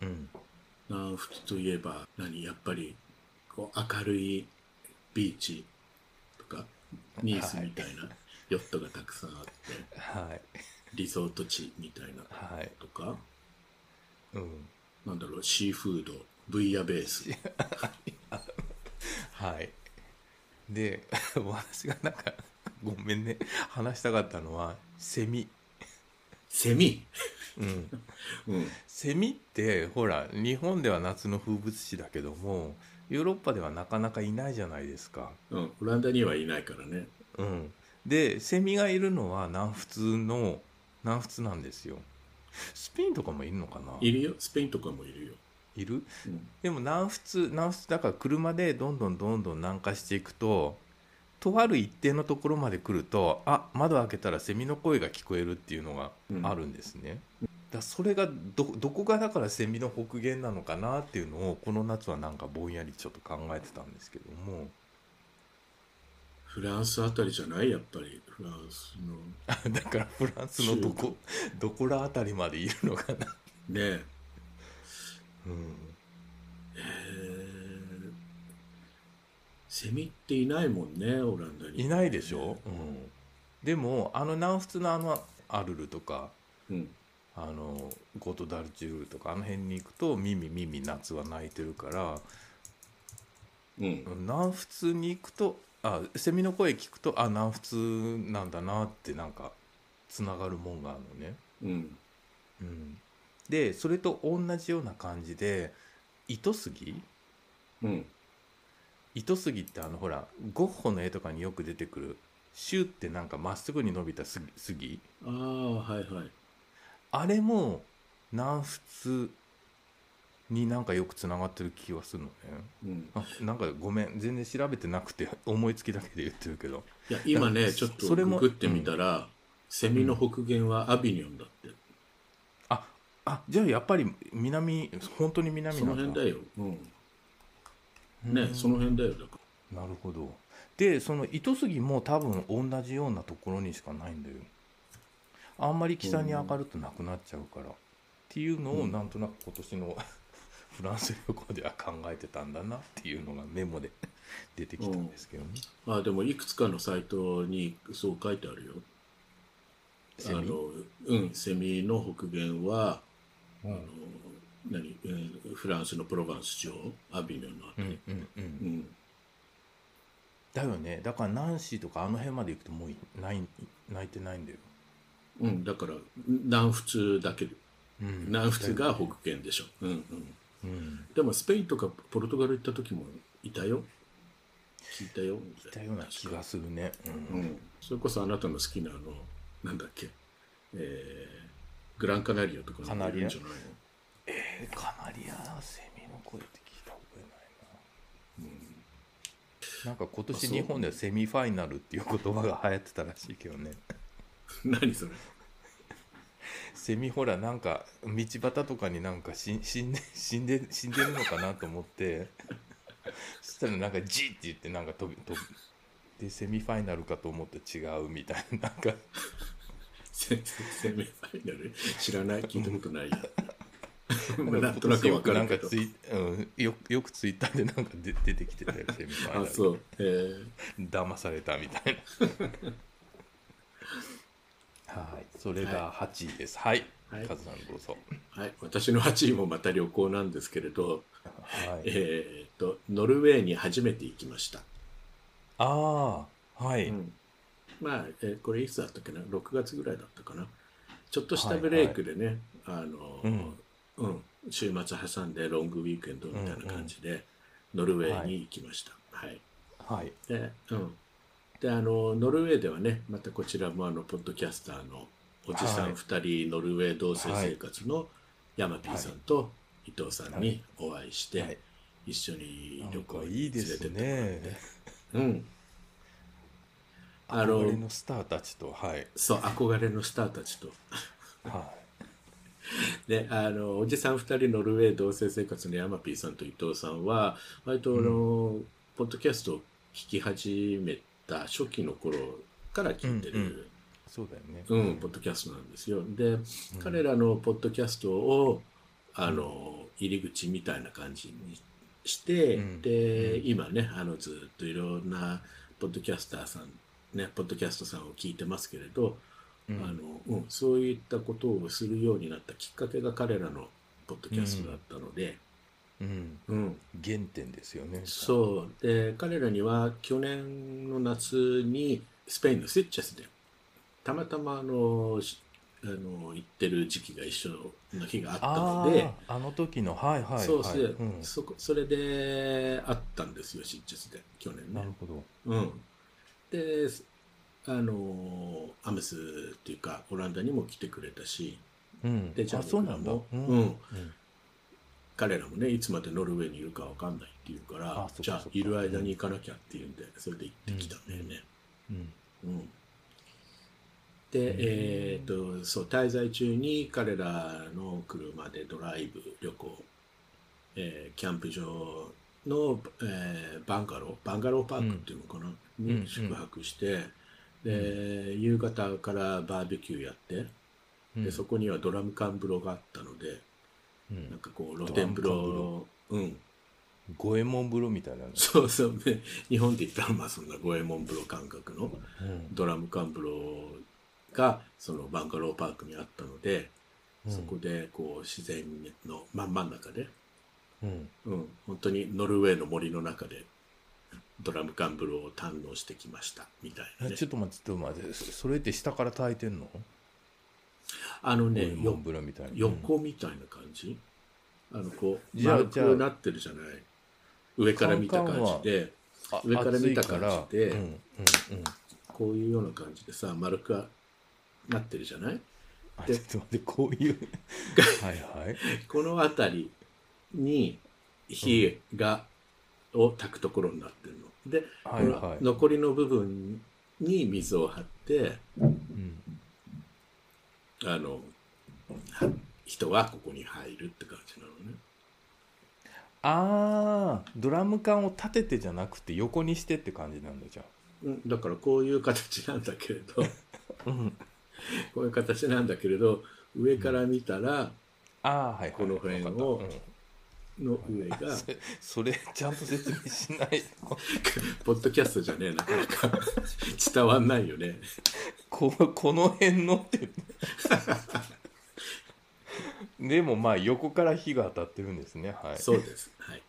うん。
南仏といえば何？やっぱりこう明るいビーチとかニースみたいなヨットがたくさんあって
はい。
リゾート地みたいな
はい。
とか？
うん。
なんだろうシーフードブイヤベース。
はい。で (laughs) 私がなんかごめんね。話したかったのはセミ
セミ。
うん。
うん。
セミってほら日本では夏の風物詩だけどもヨーロッパではなかなかいないじゃないですか。
うん。オランダにはいないからね。
うん、でセミがいるのは南仏の南仏なんですよ。スペインとかもいるのかな？い
るよ。スペインとかもいるよ、
いる？
うん、
でも南仏南仏だから車でどんどんどんどん南下していくととある一定のところまで来るとあ窓開けたらセミの声が聞こえるっていうのがあるんですね。だからそれがどどこがだからセミの北限なのかなっていうのをこの夏はなんかぼんやりちょっと考えてたんですけども。
フランスあたりじゃないやっぱりフランスの。(laughs)
だからフランスのどこどこら辺りまでいるのかな。
ね
うん
えーセミっていないもんねオランダに。
いないでしょ、うん、でもあの南仏のあのアルルとか
うん。
あのゴトダルチュールとかあの辺に行くとミミミミ夏は鳴いてるから
うん。
南仏に行くとあセミの声聞くとあ南仏なんだなってなんかつながるもんがあるのね。
うん。
うん、でそれと同じような感じで糸杉？
うん
糸杉ってあのほらゴッホの絵とかによく出てくるシューってなんかまっすぐに伸びた杉杉。
ああはいはい。
あれも南仏になんかよくつながってる気がするのね。
うん。
あなんかごめん全然調べてなくて思いつきだけで言ってるけど。
いや今ね
だ
ちょっと
それも
ググってみたら、セミの北限はアビニョンだって、
ああじゃあやっぱり南本当に南
そ
なんだ。
の辺だよ、うん、
うん
ねその辺だよだか
なるほど。でその糸杉も多分同じようなところにしかないんだよ。あんまり北に上がるとなくなっちゃうから、っていうのを
うん。
なんとなく今年の (laughs) フランス旅行では考えてたんだなっていうのがメモで (laughs) 出てきたんですけどね、
らあでもいくつかのサイトにそう書いてあるよ。あのうんセミの北限は
うん。
あの何、えーフランスのプロヴァンス地方アビニョンのあたり、
うんうんう
うん。ん
だよね。だからナンシーとかあの辺まで行くともういない泣いてないんだよ、
うん、だから南仏だけ。
うん。
南仏が北限でしょ、うんうん、
うん。
でもスペインとかポルトガル行った時もいたよ。聞いたよ。
いたような気がするね、うん。
うん、それこそあなたの好きなあのなんだっけ、えーグランカナリアとか
カナリア
いるんじゃないの？
えーカナリアセミの声って聞いた覚えないな、なんか今年日本ではセミファイナルっていう言葉が流行ってたらしいけどね。(laughs)
何それ？
セミほらなんか道端とかになんか死んで死んで死んでるのかなと思って。(laughs) そしたらなんか「ジー」って言ってなんか飛び飛びでセミファイナルかと思って違うみたいななんか。(laughs)
セミファイナル？知らない？聞いたことないやまあ (laughs) なんとなくわかるけど。
よよくツイッターでなんかで出てきてたよセミファイナル
あそう。えー。
騙されたみたいな。(laughs) はい。それが8位です。はい、
はい。
カズさんどうぞ。
はい、私の8位もまた旅行なんですけれど、
はい。
えー、とノルウェーに初めて行きました、
ああはい、
うん。まあ、えーこれいつだったっけな？6月ぐらいだったかな？ちょっとしたブレイクでね、あの
うん
うん。週末挟んでロングウィークエンドみたいな感じで、ノルウェーに行きました、はい。
はい。
で,、うん、であのノルウェーではねまたこちらもあのポッドキャスターのおじさん
はい。
2人、ノルウェー同棲生活のヤマピーさんと伊藤さんにお会いして、
はい。
一緒に旅行に連れてってもらって。
ね (laughs)
うん。あの
憧れのスターたちとはい。
そう憧れのスターたちと。
は (laughs)
であのおじさん2人ノルウェー同棲生活のヤマピーさんと伊藤さんは割とあの、ポッドキャストを聞き始めた初期の頃から聞いてる、
うんうん。いそうだよね。
うん、ポッドキャストなんですよ。で、彼らのポッドキャストを、あの、入り口みたいな感じにして、
うん。
で、今ね、あの、ずっといろんなポッドキャスターさん、ね、ポッドキャストさんを聞いてますけれど、
うん
あの、うん、そういったことをするようになったきっかけが彼らのポッドキャストだったので、
うん。
うん、
原点ですよね。
そう。で、彼らには去年の夏にスペインのスイッチェスで、たまたまあの、しあの行ってる時期が一緒の日があった
あ
ので、
ああの時のはいはい
そうで
はいうん。
そこそれであったんですよ、スイッチェスで、去年ね。
なる。ほど。
うん。で、あの、アムスっていうか、オランダにも来てくれたし、
うん。
でじゃあ
あそうなんだ。
僕らも
うん。
うん。彼らもねいつまでノルウェーにいるかわかんないっていうからじゃあいる間に行かなきゃっていうんでそれで行ってきたんだよね。
うん。
うん。で、えっとそう滞在中に彼らの車でドライブ旅行、えーキャンプ場の、えーバンガロー。バンガローパークっていうのかな、
ん。
に宿泊して、で夕方からバーベキューやって、
うん。
でそこにはドラム缶風呂があったので、
うん。
なんかこう露天風呂。うん。
五右衛門風呂みたいなの
そうそう。ね日本で言ったらまあそんな五右衛門風呂感覚の。
うん。
ドラム缶風呂がそのバンガローパークにあったので、
うん。
そこでこう自然の真ん真ん中で、
うん。
うん、本当にノルウェーの森の中でドラム缶風呂を堪能してきましたみたいなね。
えちょっと待ってちょっと待ってそそれって下から炊いてんの？
あのねよ
門風呂みたいな。
横みたいな感じ？あのこう丸くなってるじゃない？上から見た感じで。
あ
上から見た感じで
うんうんうん。
こういうような感じでさ丸くなってるじゃない？
あ
で
ちょっと待ってこういう。(laughs) はいはい。
この辺りに火が、を炊くところになってるの。で、
はいはい。
残りの部分に水を張って
うん。
あのは人はここに入るって感じなのね。
ああドラム缶を立ててじゃなくて横にしてって感じなんだじゃ
うんだからこういう形なんだけれど。
あ (laughs) うん。
こういう形なんだけれど上から見たら
ああはいはい。
この辺をの上が (laughs)
そそれちゃんと説明しないと (laughs)
ポッドキャストじゃねえなかなか。(laughs) 伝わんないよね。
ここの辺のってでもまあ横から火が当たってるんですね。はい。
そうです。はい。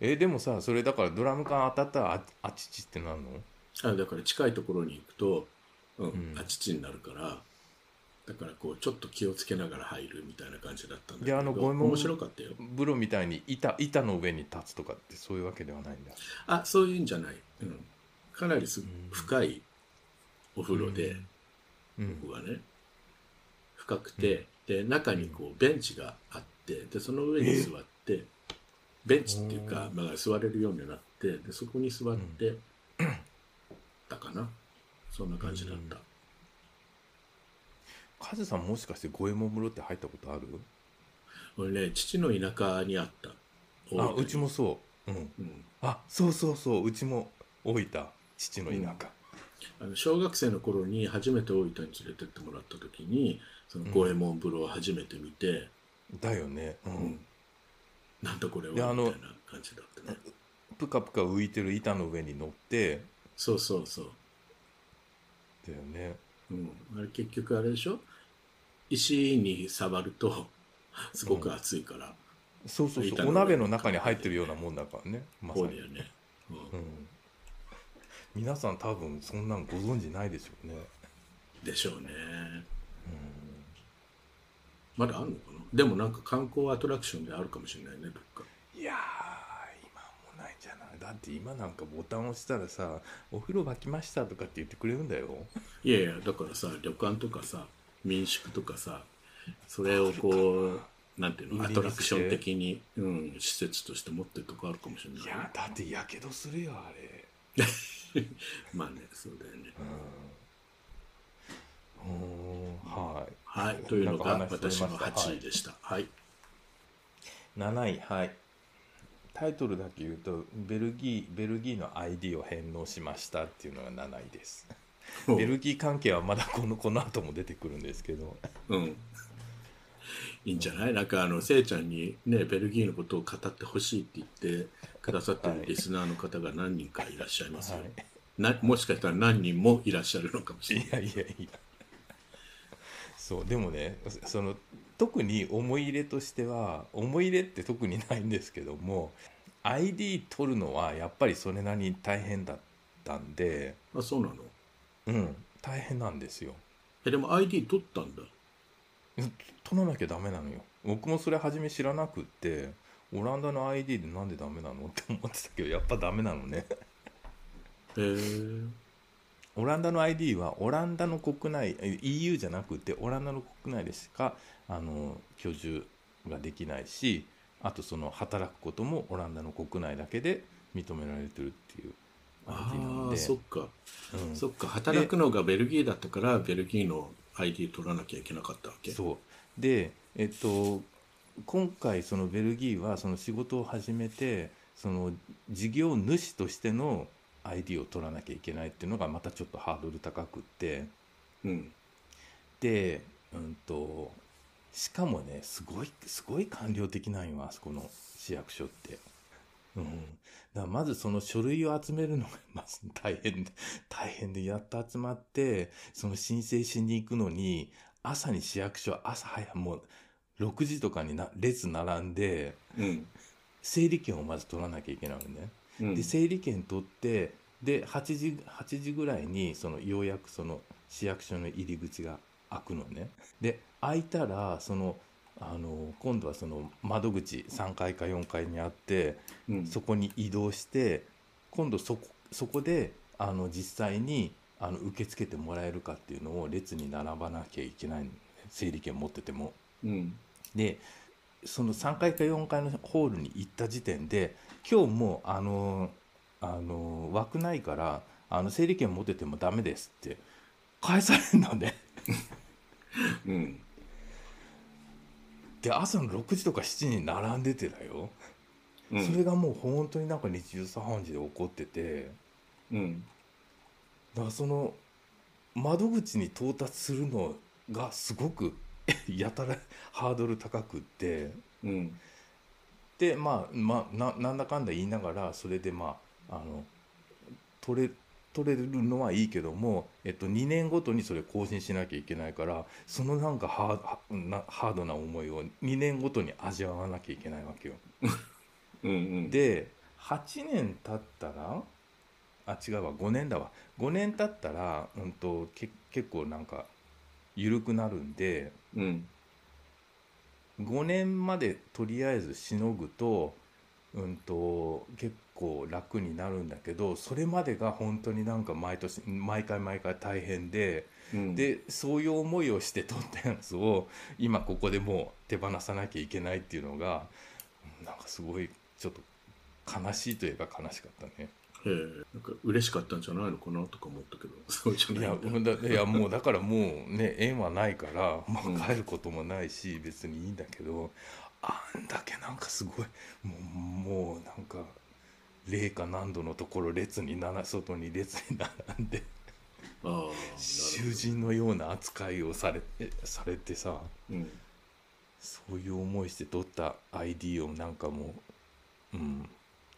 えでもさそれだからドラム缶当たったらああちちってなんの？
あだから近いところに行くと、うん
うん。
あちちになるからだからこうちょっと気をつけながら入るみたいな感じだったんだけ
で
ど
あの五右衛門
面白かったよ。
風呂みたいに板板の上に立つとかってそういうわけではないんだ。
あそういうんじゃない、うん、かなりす
ん
深いお風呂で、
うん。
僕はね。深深くて、で中にこうベンチがあってでその上に座ってベンチっていうか、まあ、座れるようになってでそこに座ってたかな、そんな感じだった、
カズさんもしかして五右衛門風呂って入ったことある？
俺ね父の田舎にあった。
あうちもそう。うん。
うん。
あそうそうそう。うちも大分父の田舎、
あの小学生の頃に初めて大分に連れてってもらった時にその五右衛門風呂を初めて見て、
だよね。うん、
うん。なんだこれはみ
であの
たいな感じだったね。
プカプカ浮いてる板の上に乗って。
そうそうそう、
だよね。
うん、あれ結局あれでしょ？石に触るとすごく熱いから、
そうそう
板の上
そうお鍋の中に入ってるようなもんだからね。まさに。
そうだよね、うん。
うん。皆さん多分そんなんご存知ないでしょうね。
でしょうね。まだあんのかな？でもなんか観光アトラクションであるかもしれないねどっか。
いやー今もないんじゃない？だって今なんかボタン押したらさ「お風呂沸きました」とかって言ってくれるんだよ。
いやいやだからさ旅館とかさ民宿とかさそれをこうなんていうの？アトラクション？的に、うん、施設として持ってるとこあるかもしれない。
いやだってやけどするよあれ。(laughs)
まあねそうだよね。
うん。はい。
はいというのが私の
しとりました。
8位でした。はい、
7位はい。タイトルだけ言うとベルギーベルギーの ID を返納しましたっていうのが7位ですベルギー関係はまだこのこの後も出てくるんですけど。
うん。いいんじゃない？なんかあのせいちゃんにねベルギーのことを語ってほしいって言ってくださってるリスナーの方が何人かいらっしゃいますよ、
はい。
なもしかしたら何人もいらっしゃるのかもしれない。
いやいやいや。そうでもねその特に思い入れとしては思い入れって特にないんですけども ID 取るのはやっぱりそれなりに大変だったんで。
あそうなの？
うん。大変なんですよ。
えでも ID 取ったんだ。
取らなきゃダメなのよ。僕もそれ初め知らなくってオランダの ID でなんでダメなの？って思ってたけどやっぱダメなのね。
へえ
オランダの ID はオランダの国内え EU じゃなくてオランダの国内でしかあの居住ができないしあとその働くこともオランダの国内だけで認められてるっていう ID なん
あ
で。
あそっか、
うん。
そっか。働くのがベルギーだったからベルギーの ID 取らなきゃいけなかったわけ。
そう。でえっと今回そのベルギーはその仕事を始めてその事業主としての ID を取らなきゃいけないっていうのがまたちょっとハードル高くって。
うん。
で、うんと、しかもね、すごい、すごい官僚的なんよ、あそこの市役所って。うん。だまずその書類を集めるのがまず大変で、大変で、やっと集まって、その申請しに行くのに、朝に市役所、朝早もう6時とかにな列並んで、
うん
整理券をまず取らなきゃいけないのね。
うん
で整理券取ってで8時 ,8 時ぐらいにそのようやくその市役所の入り口が開くのねで開いたらそのあの今度はその窓口3階か4階にあって
うん。
そこに移動して今度そこそこであの実際にあの受け付けてもらえるかっていうのを列に並ばなきゃいけない整理券持ってても。
うん。
でその3階か4階のホールに行った時点で今日もうあのあの枠ないからあの整理券持っててもダメですって返されるのね
うん
で朝の6時とか7時に並んでてだよ、
うん。
それがもう本当になんか日中茶飯事で起こってて。
うん。
だからその窓口に到達するのがすごく (laughs) やたらハードル高くって。
うん。
でまあまあななんだかんだ言いながらそれでまああの取れ取れるのはいいけども、えっと、2年ごとにそれ更新しなきゃいけないからそのなんかハーはなハードな思いを2年ごとに味わわなきゃいけないわけよ。(laughs)
うんうん。
で8年経ったらあ違うわ5年だわ。5年経ったら、うん、とけ結構なんか緩くなるんで
うん。
5年までとりあえずしのぐとうんと結構楽になるんだけどそれまでが本当になんか毎年毎回毎回大変で、
うん。
でそういう思いをして撮ったやつを今ここでもう手放さなきゃいけないっていうのがうんなんかすごいちょっと悲しいといえば悲しかったね。
へえ。なんか嬉しかったんじゃないのかなとか思ったけど。(laughs) そうじゃ
いや
ない
いやもうだからもうね (laughs) 縁はないから、ま
うん。
あ、帰ることもないし別にいいんだけどあんだけなんかすごいもうもうなんか零下何度のところ列になら外に列に並んで囚人のような扱いをされされてさ
どうん。
そういう思いして取った ID をなんかもう、うん、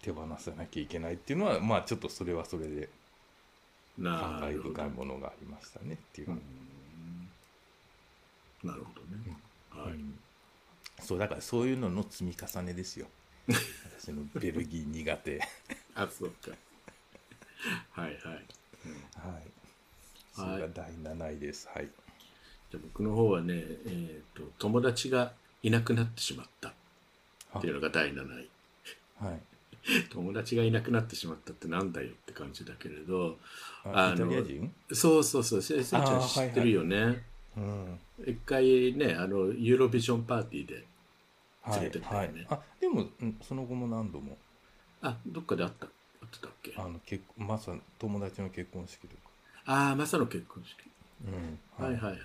手放さなきゃいけないっていうのはまあちょっとそれはそれで感慨深いものがありましたねっていう。
なるほどね、はい、
うん。そうだからそういうのの積み重ねですよ私のベルギー苦手。
あそうか。はいはい、うん。
はいそれが第7位です。はい。
じゃあ僕の方はね、えー、と友達がいなくなってしまった。っていうのが第7位。
はい。(laughs)
友達がいなくなってしまったってなんだよって感じだけれど
あ
のそうそうそうせいせいちゃん知ってるよね、
うん。
一回ねあのユーロビジョンパーティーで
はい
連れてった
はい。
よね
あでもうんその後も何度も。
あどっかで会った会ってたっけ？
あの結婚まさ友達の結婚式とか。
ああまさの結婚式。
うん
はい。はいはいはい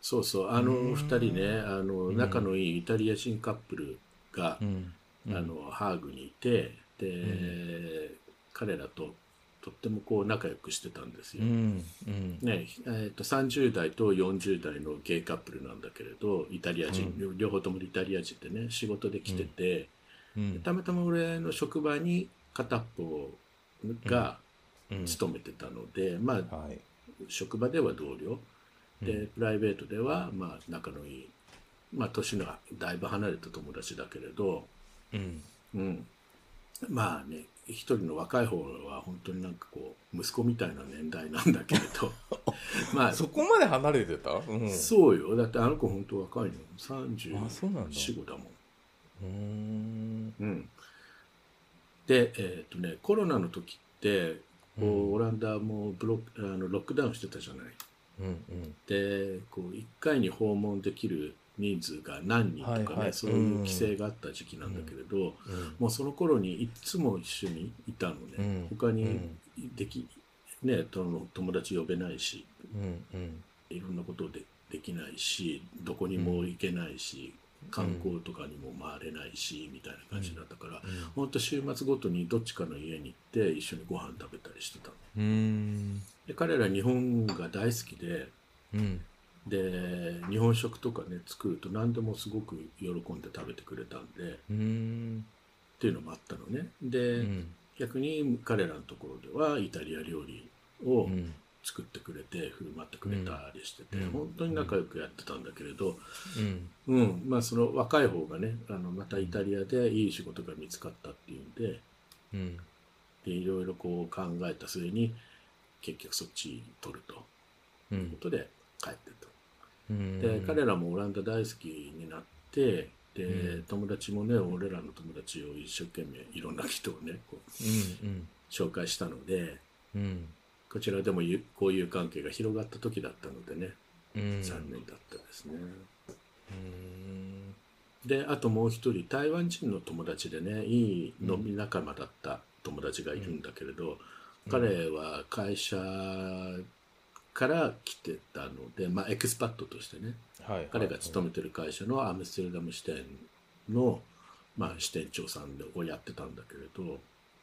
そうそうあの
うん。
二人ねあの
うん。
仲のいいイタリア人カップルが、
うん。うん。
あのハーグにいてで、彼らととってもこう仲良くしてたんですよ。
うんうん。
ねえー、と30代と40代のゲイカップルなんだけれどイタリア人、両両方ともイタリア人でね仕事で来てて、
うん。
たまたま俺の職場に片っぽが
うん。
勤めてたので、まあ
はい。
職場では同僚。で、プライベートではまあ仲のいいまあ年のだいぶ離れた友達だけれど、
うん。
うん、まあね一人の若い方は本当になんかこう息子みたいな年代なんだけれど。(laughs) まあ
そこまで離れてた？うん。
そうよ。だってあの子本当若いの
あそうなんだ。
34だもん。
うーん。
うん、でえっ、とねコロナの時ってこう、
うん。
オランダもブロックあのロックダウンしてたじゃない。
うんうん。
でこう1回に訪問できる人数が何人とかね、
はいはい。
そういう規制があった時期なんだけれど、
うん。
もうその頃にいつも一緒にいたのね、
うん。
他に
うん。
でき、ねとの友達呼べないし
うん。うん。
いろんなことでできないしどこにも行けないし、観光とかにも回れないし、みたいな感じだったから、ほん。と週末ごとにどっちかの家に行って一緒にご飯食べたりしてたの。で彼ら日本が大好きで
うん
で日本食とかね作ると何でもすごく喜んで食べてくれたんでっていうのもあったのね。で、
うん。
逆に彼らのところではイタリア料理を
うん。
作ってくれて振る舞ってくれたりしてて、
うん。
本当に仲良くやってたんだけれど、
うん。
うん。まあその若い方がねあのまたイタリアでいい仕事が見つかったっていうんで
うん。
でいろいろこう考えた末に結局そっち取ると
う
いうんことで帰ってった。
うん。
で彼らもオランダ大好きになってで、
うん。
友達もね俺らの友達を一生懸命いろんな人をねこう
うん
紹介したので
うん。
こちらでもゆ交友関係が広がった時だったのでね
うん。
残念だったですね。
うん。
であともう一人台湾人の友達でねいい飲み仲間だった友達がいるんだけれど、彼は会社から来てたので、まあ、エクスパットとしてね
はい
彼が勤めてる会社のアムステルダム支店の、まあ、支店長さんをやってたんだけれど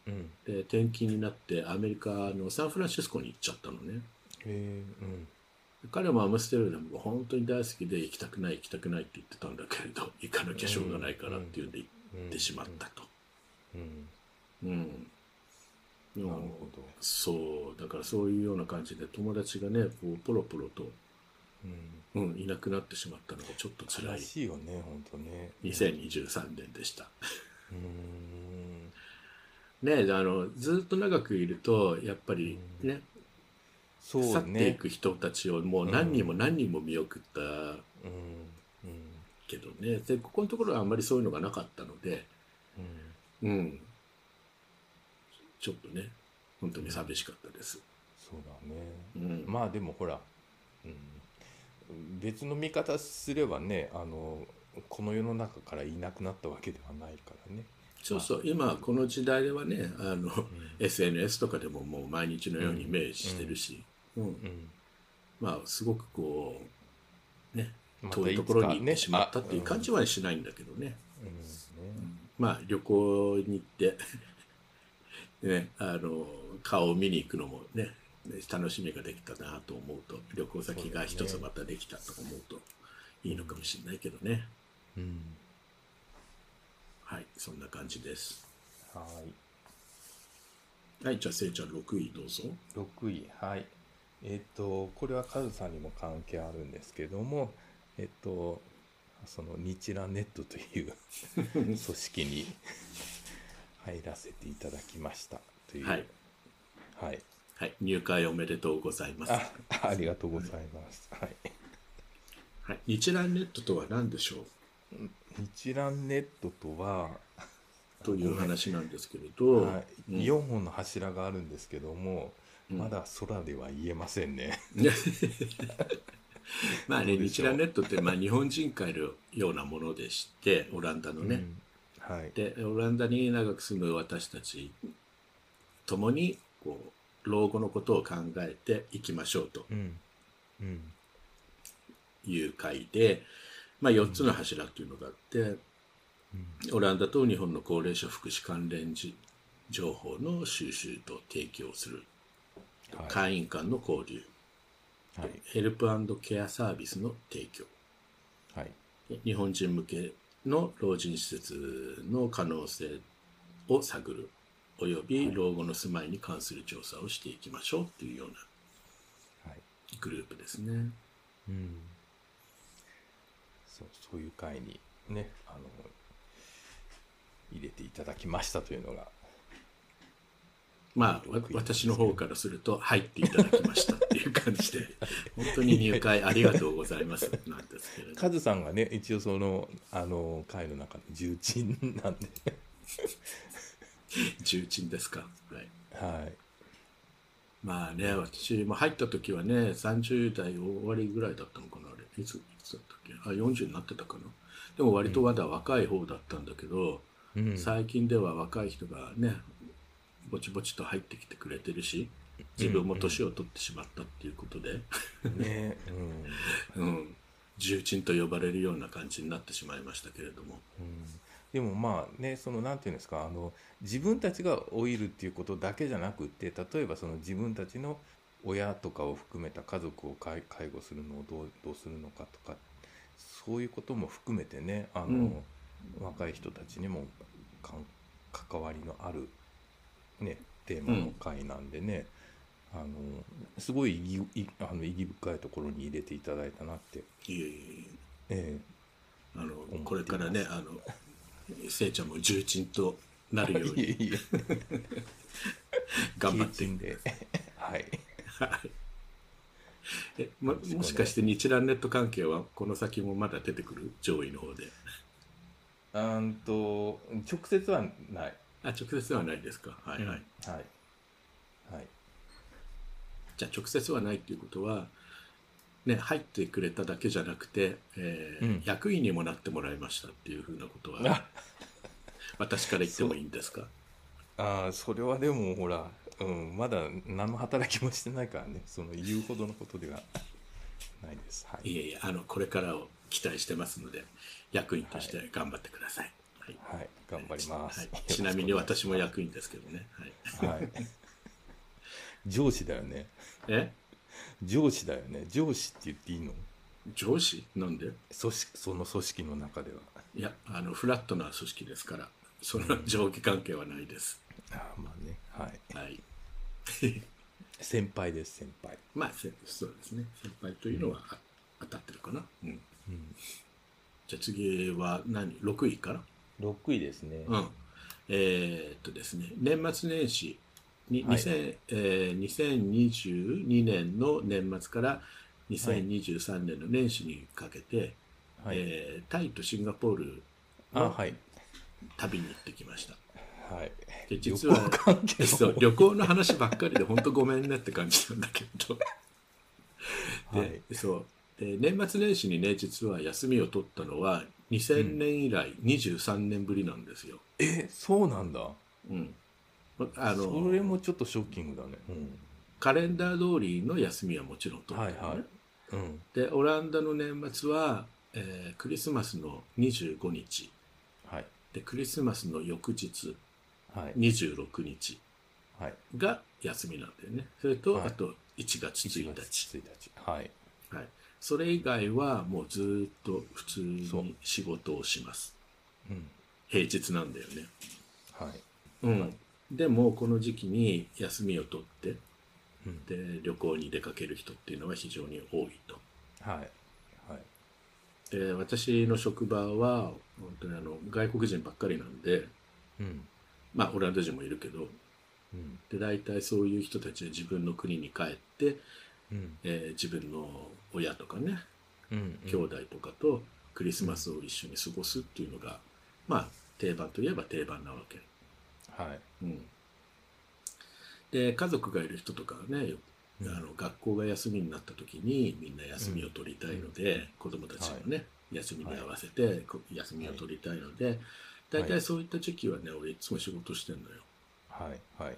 うん。
で転勤になってアメリカのサンフランシスコに行っちゃったのね。
へえうん。
彼もアムステルダムが本当に大好きで行きたくない行きたくないって言ってたんだけれど行かなきゃしょうがないからっていうんで行ってしまったと。
うん。
うん
なるほど。
そうだからそういうような感じで友達がねこうポロポロと、
うん。
うん、いなくなってしまったのがちょっと辛
悲
い
しいよね本当ね。
2023年でした。
うん。(laughs)
ねあのずっと長くいるとやっぱりね、
そう
去ってい
ね
く人たちをもう何人も何人も見送った
うん。うん。
けどね。でここのところはあんまりそういうのがなかったので、うん。ちょっとね、本当に寂しかったです。
そうだね、
うん。
まあでもほら、うん、別の見方すればねあのこの世の中からいなくなったわけではないからね。
そうそう、今この時代ではね、あの、SNS とかでももう毎日のようにイメージしてるし、うん。
うん。
まあ、すごくこう、ね、遠いところに行ってしまったっていう感じはしないんだけどね。まあ、旅行に行って、ね、あの、顔を見に行くのもね、楽しみができたなと思うと、旅行先が一つまたできたと思うといいのかもしれないけどね。
うん
はい、そんな感じです。
はい
はい、じゃあ、せいちゃん6位どうぞ。
6位はいえっ、とこれはカズさんにも関係あるんですけどもえっ、とその日蘭ネットという (laughs) 組織に入らせていただきました。という。
はい、
はい、
はい、入会おめでとうございます。
あありがとうございます。はい。
はい、日蘭ネットとは何でしょう？
日蘭ネットとは、
という話なんですけれど、
はい。
うん。
4本の柱があるんですけども、
うん。
まだ空では言えませんね。(laughs)
まあね、日蘭ネットってまあ日本人会のようなものでして、オランダのね。
うんはい、
で、オランダに長く住む私たちともに、こう、老後のことを考えていきましょうという会で、まあ4つの柱というのがあって、オランダと日本の高齢者福祉関連じ情報の収集と提供する、
はい。
会員間の交流、
はい。
ヘルプケアサービスの提供、
はい。
日本人向けの老人施設の可能性を探る、および老後の住まいに関する調査をしていきましょうっていうような
はい。
グループですね。
うん、そうそういう会にねあの入れていただきましたというのが
まあ、わ私の方からすると、入っていただきましたっていう感じで、(laughs) 本当に入会ありがとうございますなんですけれど。
カズさんがね一応そのあの会の中の重鎮なんで (laughs)
重鎮ですか？はい。
はい
まあね、私も入った時はね、30代終わりぐらいだったのかな、あれ。いつ、いつだったっけ？あ、40になってたかな。でも割とまだ若い方だったんだけど、
うん
最近では若い人がね、ぼちぼちと入ってきてくれてるし、自分も年を取ってしまったっていうことで、
ね。うん。
うん、重鎮と呼ばれるような感じになってしまいましたけれども。
うん。でもまあねそのなんていうんですかあの自分たちが老いるっていうことだけじゃなくって例えばその自分たちの親とかを含めた家族を介介護するのをどうどうするのかとかそういうことも含めてねあの、
うん。
若い人たちにも関わりのある、ね、テーマの会なんでね、あのすごい意義いあの意義深いところに入れていただいたなって、
いえいえい
え。
えあのこれからね、あの、せいちゃんも重鎮となるように。(laughs) (laughs) 頑張って。
経験で。はい。
はい。えももしかして日蘭ネット関係はこの先もまだ出てくる上位の方で。
あんと直接はない。
あ直接はないですかはいはい、
はい。はい。
じゃあ直接はないっていうことはね入ってくれただけじゃなくて、えー
うん
役員にもなってもらいましたっていうふうなことは
あ (laughs)
私から言ってもいいんですか？(laughs)
あーそれはでもほら、うん、まだ何の働きもしてないからね、その言うほどのことではないです。はいい。
えいえあのこれからを期待してますので役員として頑張ってください、はい
はい。頑張ります。
はいちなみに私も役員ですけどね、はい、
はい。上司だよね。
え？
上司だよね。上司って言っていいの？
上司？なんで？
組織その組織の中では。
いやあのフラットな組織ですからその上下関係はないです、
あーまあね。はい。
はい
先輩です、先輩。(laughs)
まあせそうですね先輩というのは、あ当たってるかな、うん、
うん。
じゃあ次は何？6位かな
6位ですね。
うん。えーっとですね年末年始に、
はい。
2000えー2022年の年末から2023年の年始にかけて、
はい。
えータイとシンガポール
あ、
の
はい。
旅に行ってきました、
はい。
で実は
旅行の。
話ばっかりで本当ごめんねって感じなんだけど。で、
はい。
そう。で年末年始にね実は休みを取ったのは2000年以来23年ぶりなんですよ。
えそうなんだ。
うん、あ
そ
の
れもちょっとショッキングだね。
カレンダー通りの休みはもちろん
うん
取ったのね、
はいはい。うん。
でオランダの年末は、えークリスマスの25日。
はい。
でクリスマスの翌日
はい。
26日
はい。
が休みなんだよね。それと、
はい。
あと1月1
1
日
月1日。はい
はい、それ以外はもうずーっと普通に仕事をします。
うん。
平日なんだよね。
はい。
うん。でもこの時期に休みを取って
うん。
で旅行に出かける人っていうのは非常に多いと。
はい。はい。
で私の職場は本当にあの外国人ばっかりなんで
うん。
まあオランダ人もいるけど
うん。
で大体そういう人たちは自分の国に帰って、
うん。
えー自分の親とかね
うん
兄弟とかとクリスマスを一緒に過ごすっていうのが、まあ定番といえば定番なわけ。
はい。
うん、で家族がいる人とかはねあ
うん。
の学校が休みになった時にみんな休みを取りたいので、子供たちもね、休みに合わせてこ休みを取りたいので、大体そういった時期はね俺いつも仕事してんのよ。
はい。はい。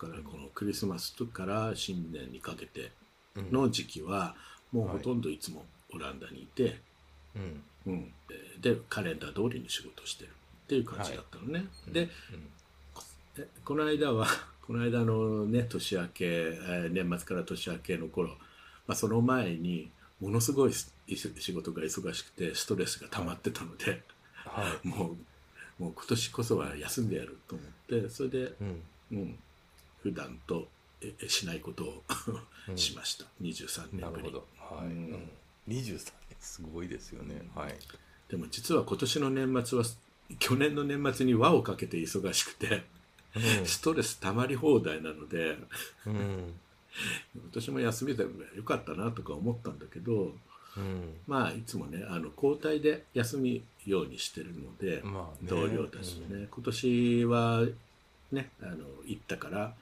だからこのクリスマスから新年にかけて
うん。
の時期はもうほとんどいつもオランダにいて、
うん。
うん、ででカレンダー通りに仕事してるっていう感じだったのね。で
うん。
えこの間は (laughs) この間のね年明け、えー年末から年明けの頃、まあ、その前にものすごい仕事が忙しくてストレスが溜まってたので、
はい。(laughs)
もうもう今年こそは休んでやると思ってそれで、
うん。
うん、普段とええしないことを (laughs)
うん。
しました、23年ぶり。
なるほどはい、
うん。
うん、23年。すごいですよね。はい。
でも実は今年の年末は去年の年末に輪をかけて忙しくてストレス溜まり放題なので
うん。うん
私も休みでもよかったなとか思ったんだけど
うん。
まあいつもねあの交代で休みようにしてるので、
まあね。
同僚たちとね、今年はねあの行ったから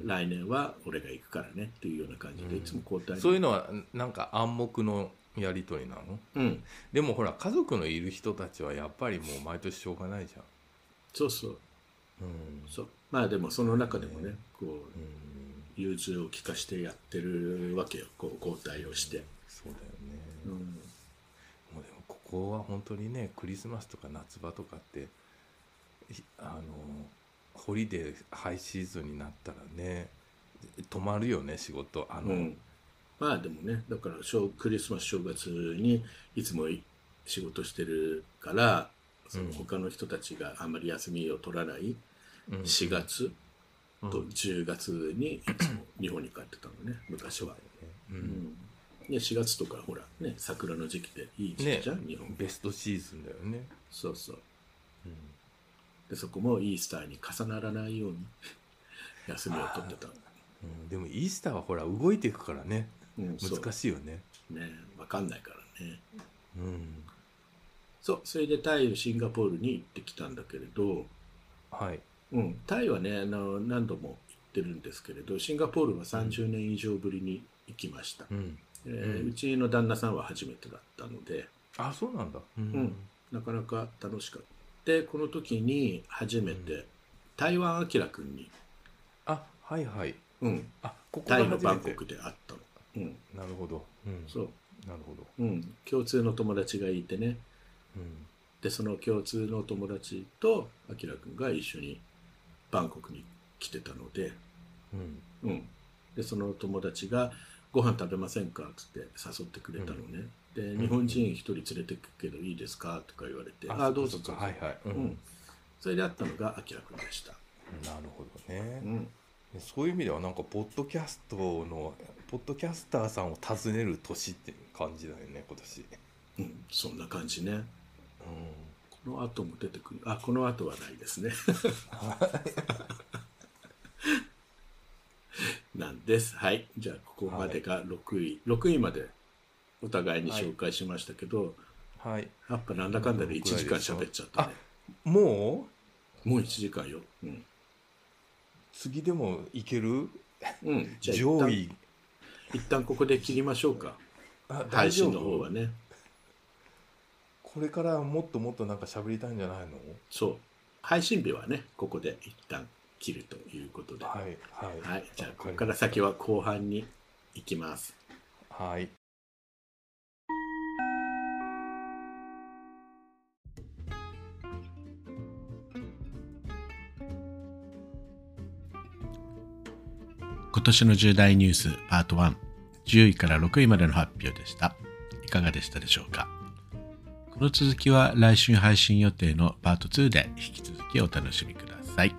うん。
来年は俺が行くからねっていうような感じで、
うん。
いつも交代で。
そういうのはなんか暗黙のやり取りなの？
うん。
でもほら家族のいる人たちはやっぱりもう毎年しょうがないじゃん。
そうそう。
うん。
そう。まあでもその中でもね
ね
こう
うん
融通を利かしてやってるわけよ。こう交代をして、
そうだよね、
うん、
もうでもここは本当にねクリスマスとか夏場とかってひあのホリデーハイシーズンになったらね止まるよね仕事あの、
うん、まあでもねだから正クリスマス正月にいつもい仕事してるからその
うん。
他の人たちがあんまり休みを取らない
うん。
4月
うん。
と10月にいつも日本に帰ってたのね昔は、
う
うん。ん、で4月とかほらね桜の時期でいい時
ね
期じゃん、日本。
ベストシーズンだよね、
そうそう。
うん
でそこもイースターに重ならないように (laughs) 休みを取ってた、
うん、でもイースターはほら動いていくからね。
うん、
難しいよね。
ね分かんないからね。
うん。
そうそれでタイシンガポールに行ってきたんだけれど、
はい。
うん、タイはねあの何度も行ってるんですけれどシンガポールは30年以上ぶりに行きました、
うん。
えー
うん。
うちの旦那さんは初めてだったので。
あそうなんだ。う
うん。なかなか楽しかったでこの時に初めて、台湾明君に、
あはいはい。
うん、
あここ
タイのバンコクで会ったの、うん、
なるほど、うん、
そう、
なるほど、
うん、共通の友達がいてね。
うん、
でその共通の友達と明君が一緒にバンコクに来てたので、
うん。
うん、でその友達が「ご飯食べませんか?」っつって誘ってくれたのね、で
ん。
日本人一人連れてくけどいいですか?」とか言われて「ああどうぞどうぞ。
はいはい、う
うん。ん、それで会ったのが明君でした、
なるほどね。
う、ん、
そういう意味ではなんかポッドキャストのポッドキャスターさんを訪ねる年っていう感じだよね今年、
うん、そんな感じね。
う
この後も出てくる。あこの後はないですね。(laughs) なんです。はい。じゃあここまでが6位、6位までお互いに紹介しましたけど、
ん、はい
やっぱなんだかんだで1時間喋っちゃったね
もう？
もう？1時間よ。うん。
次でもいける？
うん。じゃあ一旦、
上位
一旦ここで切りましょうか。
あ
配
大丈夫？
信の方はね。
これからもっともっとなんか喋りたいんじゃないの？
そう。配信日はね、ここで一旦切るということで。は
はいはい
い。じゃあ、
わ
ここから先は後半に行きます。
はい
今年の重大ニュースパート1 10位から6位までの発表でした。いかがでしたでしょうか？この続きは来週配信予定のパート2で引き続きお楽しみください。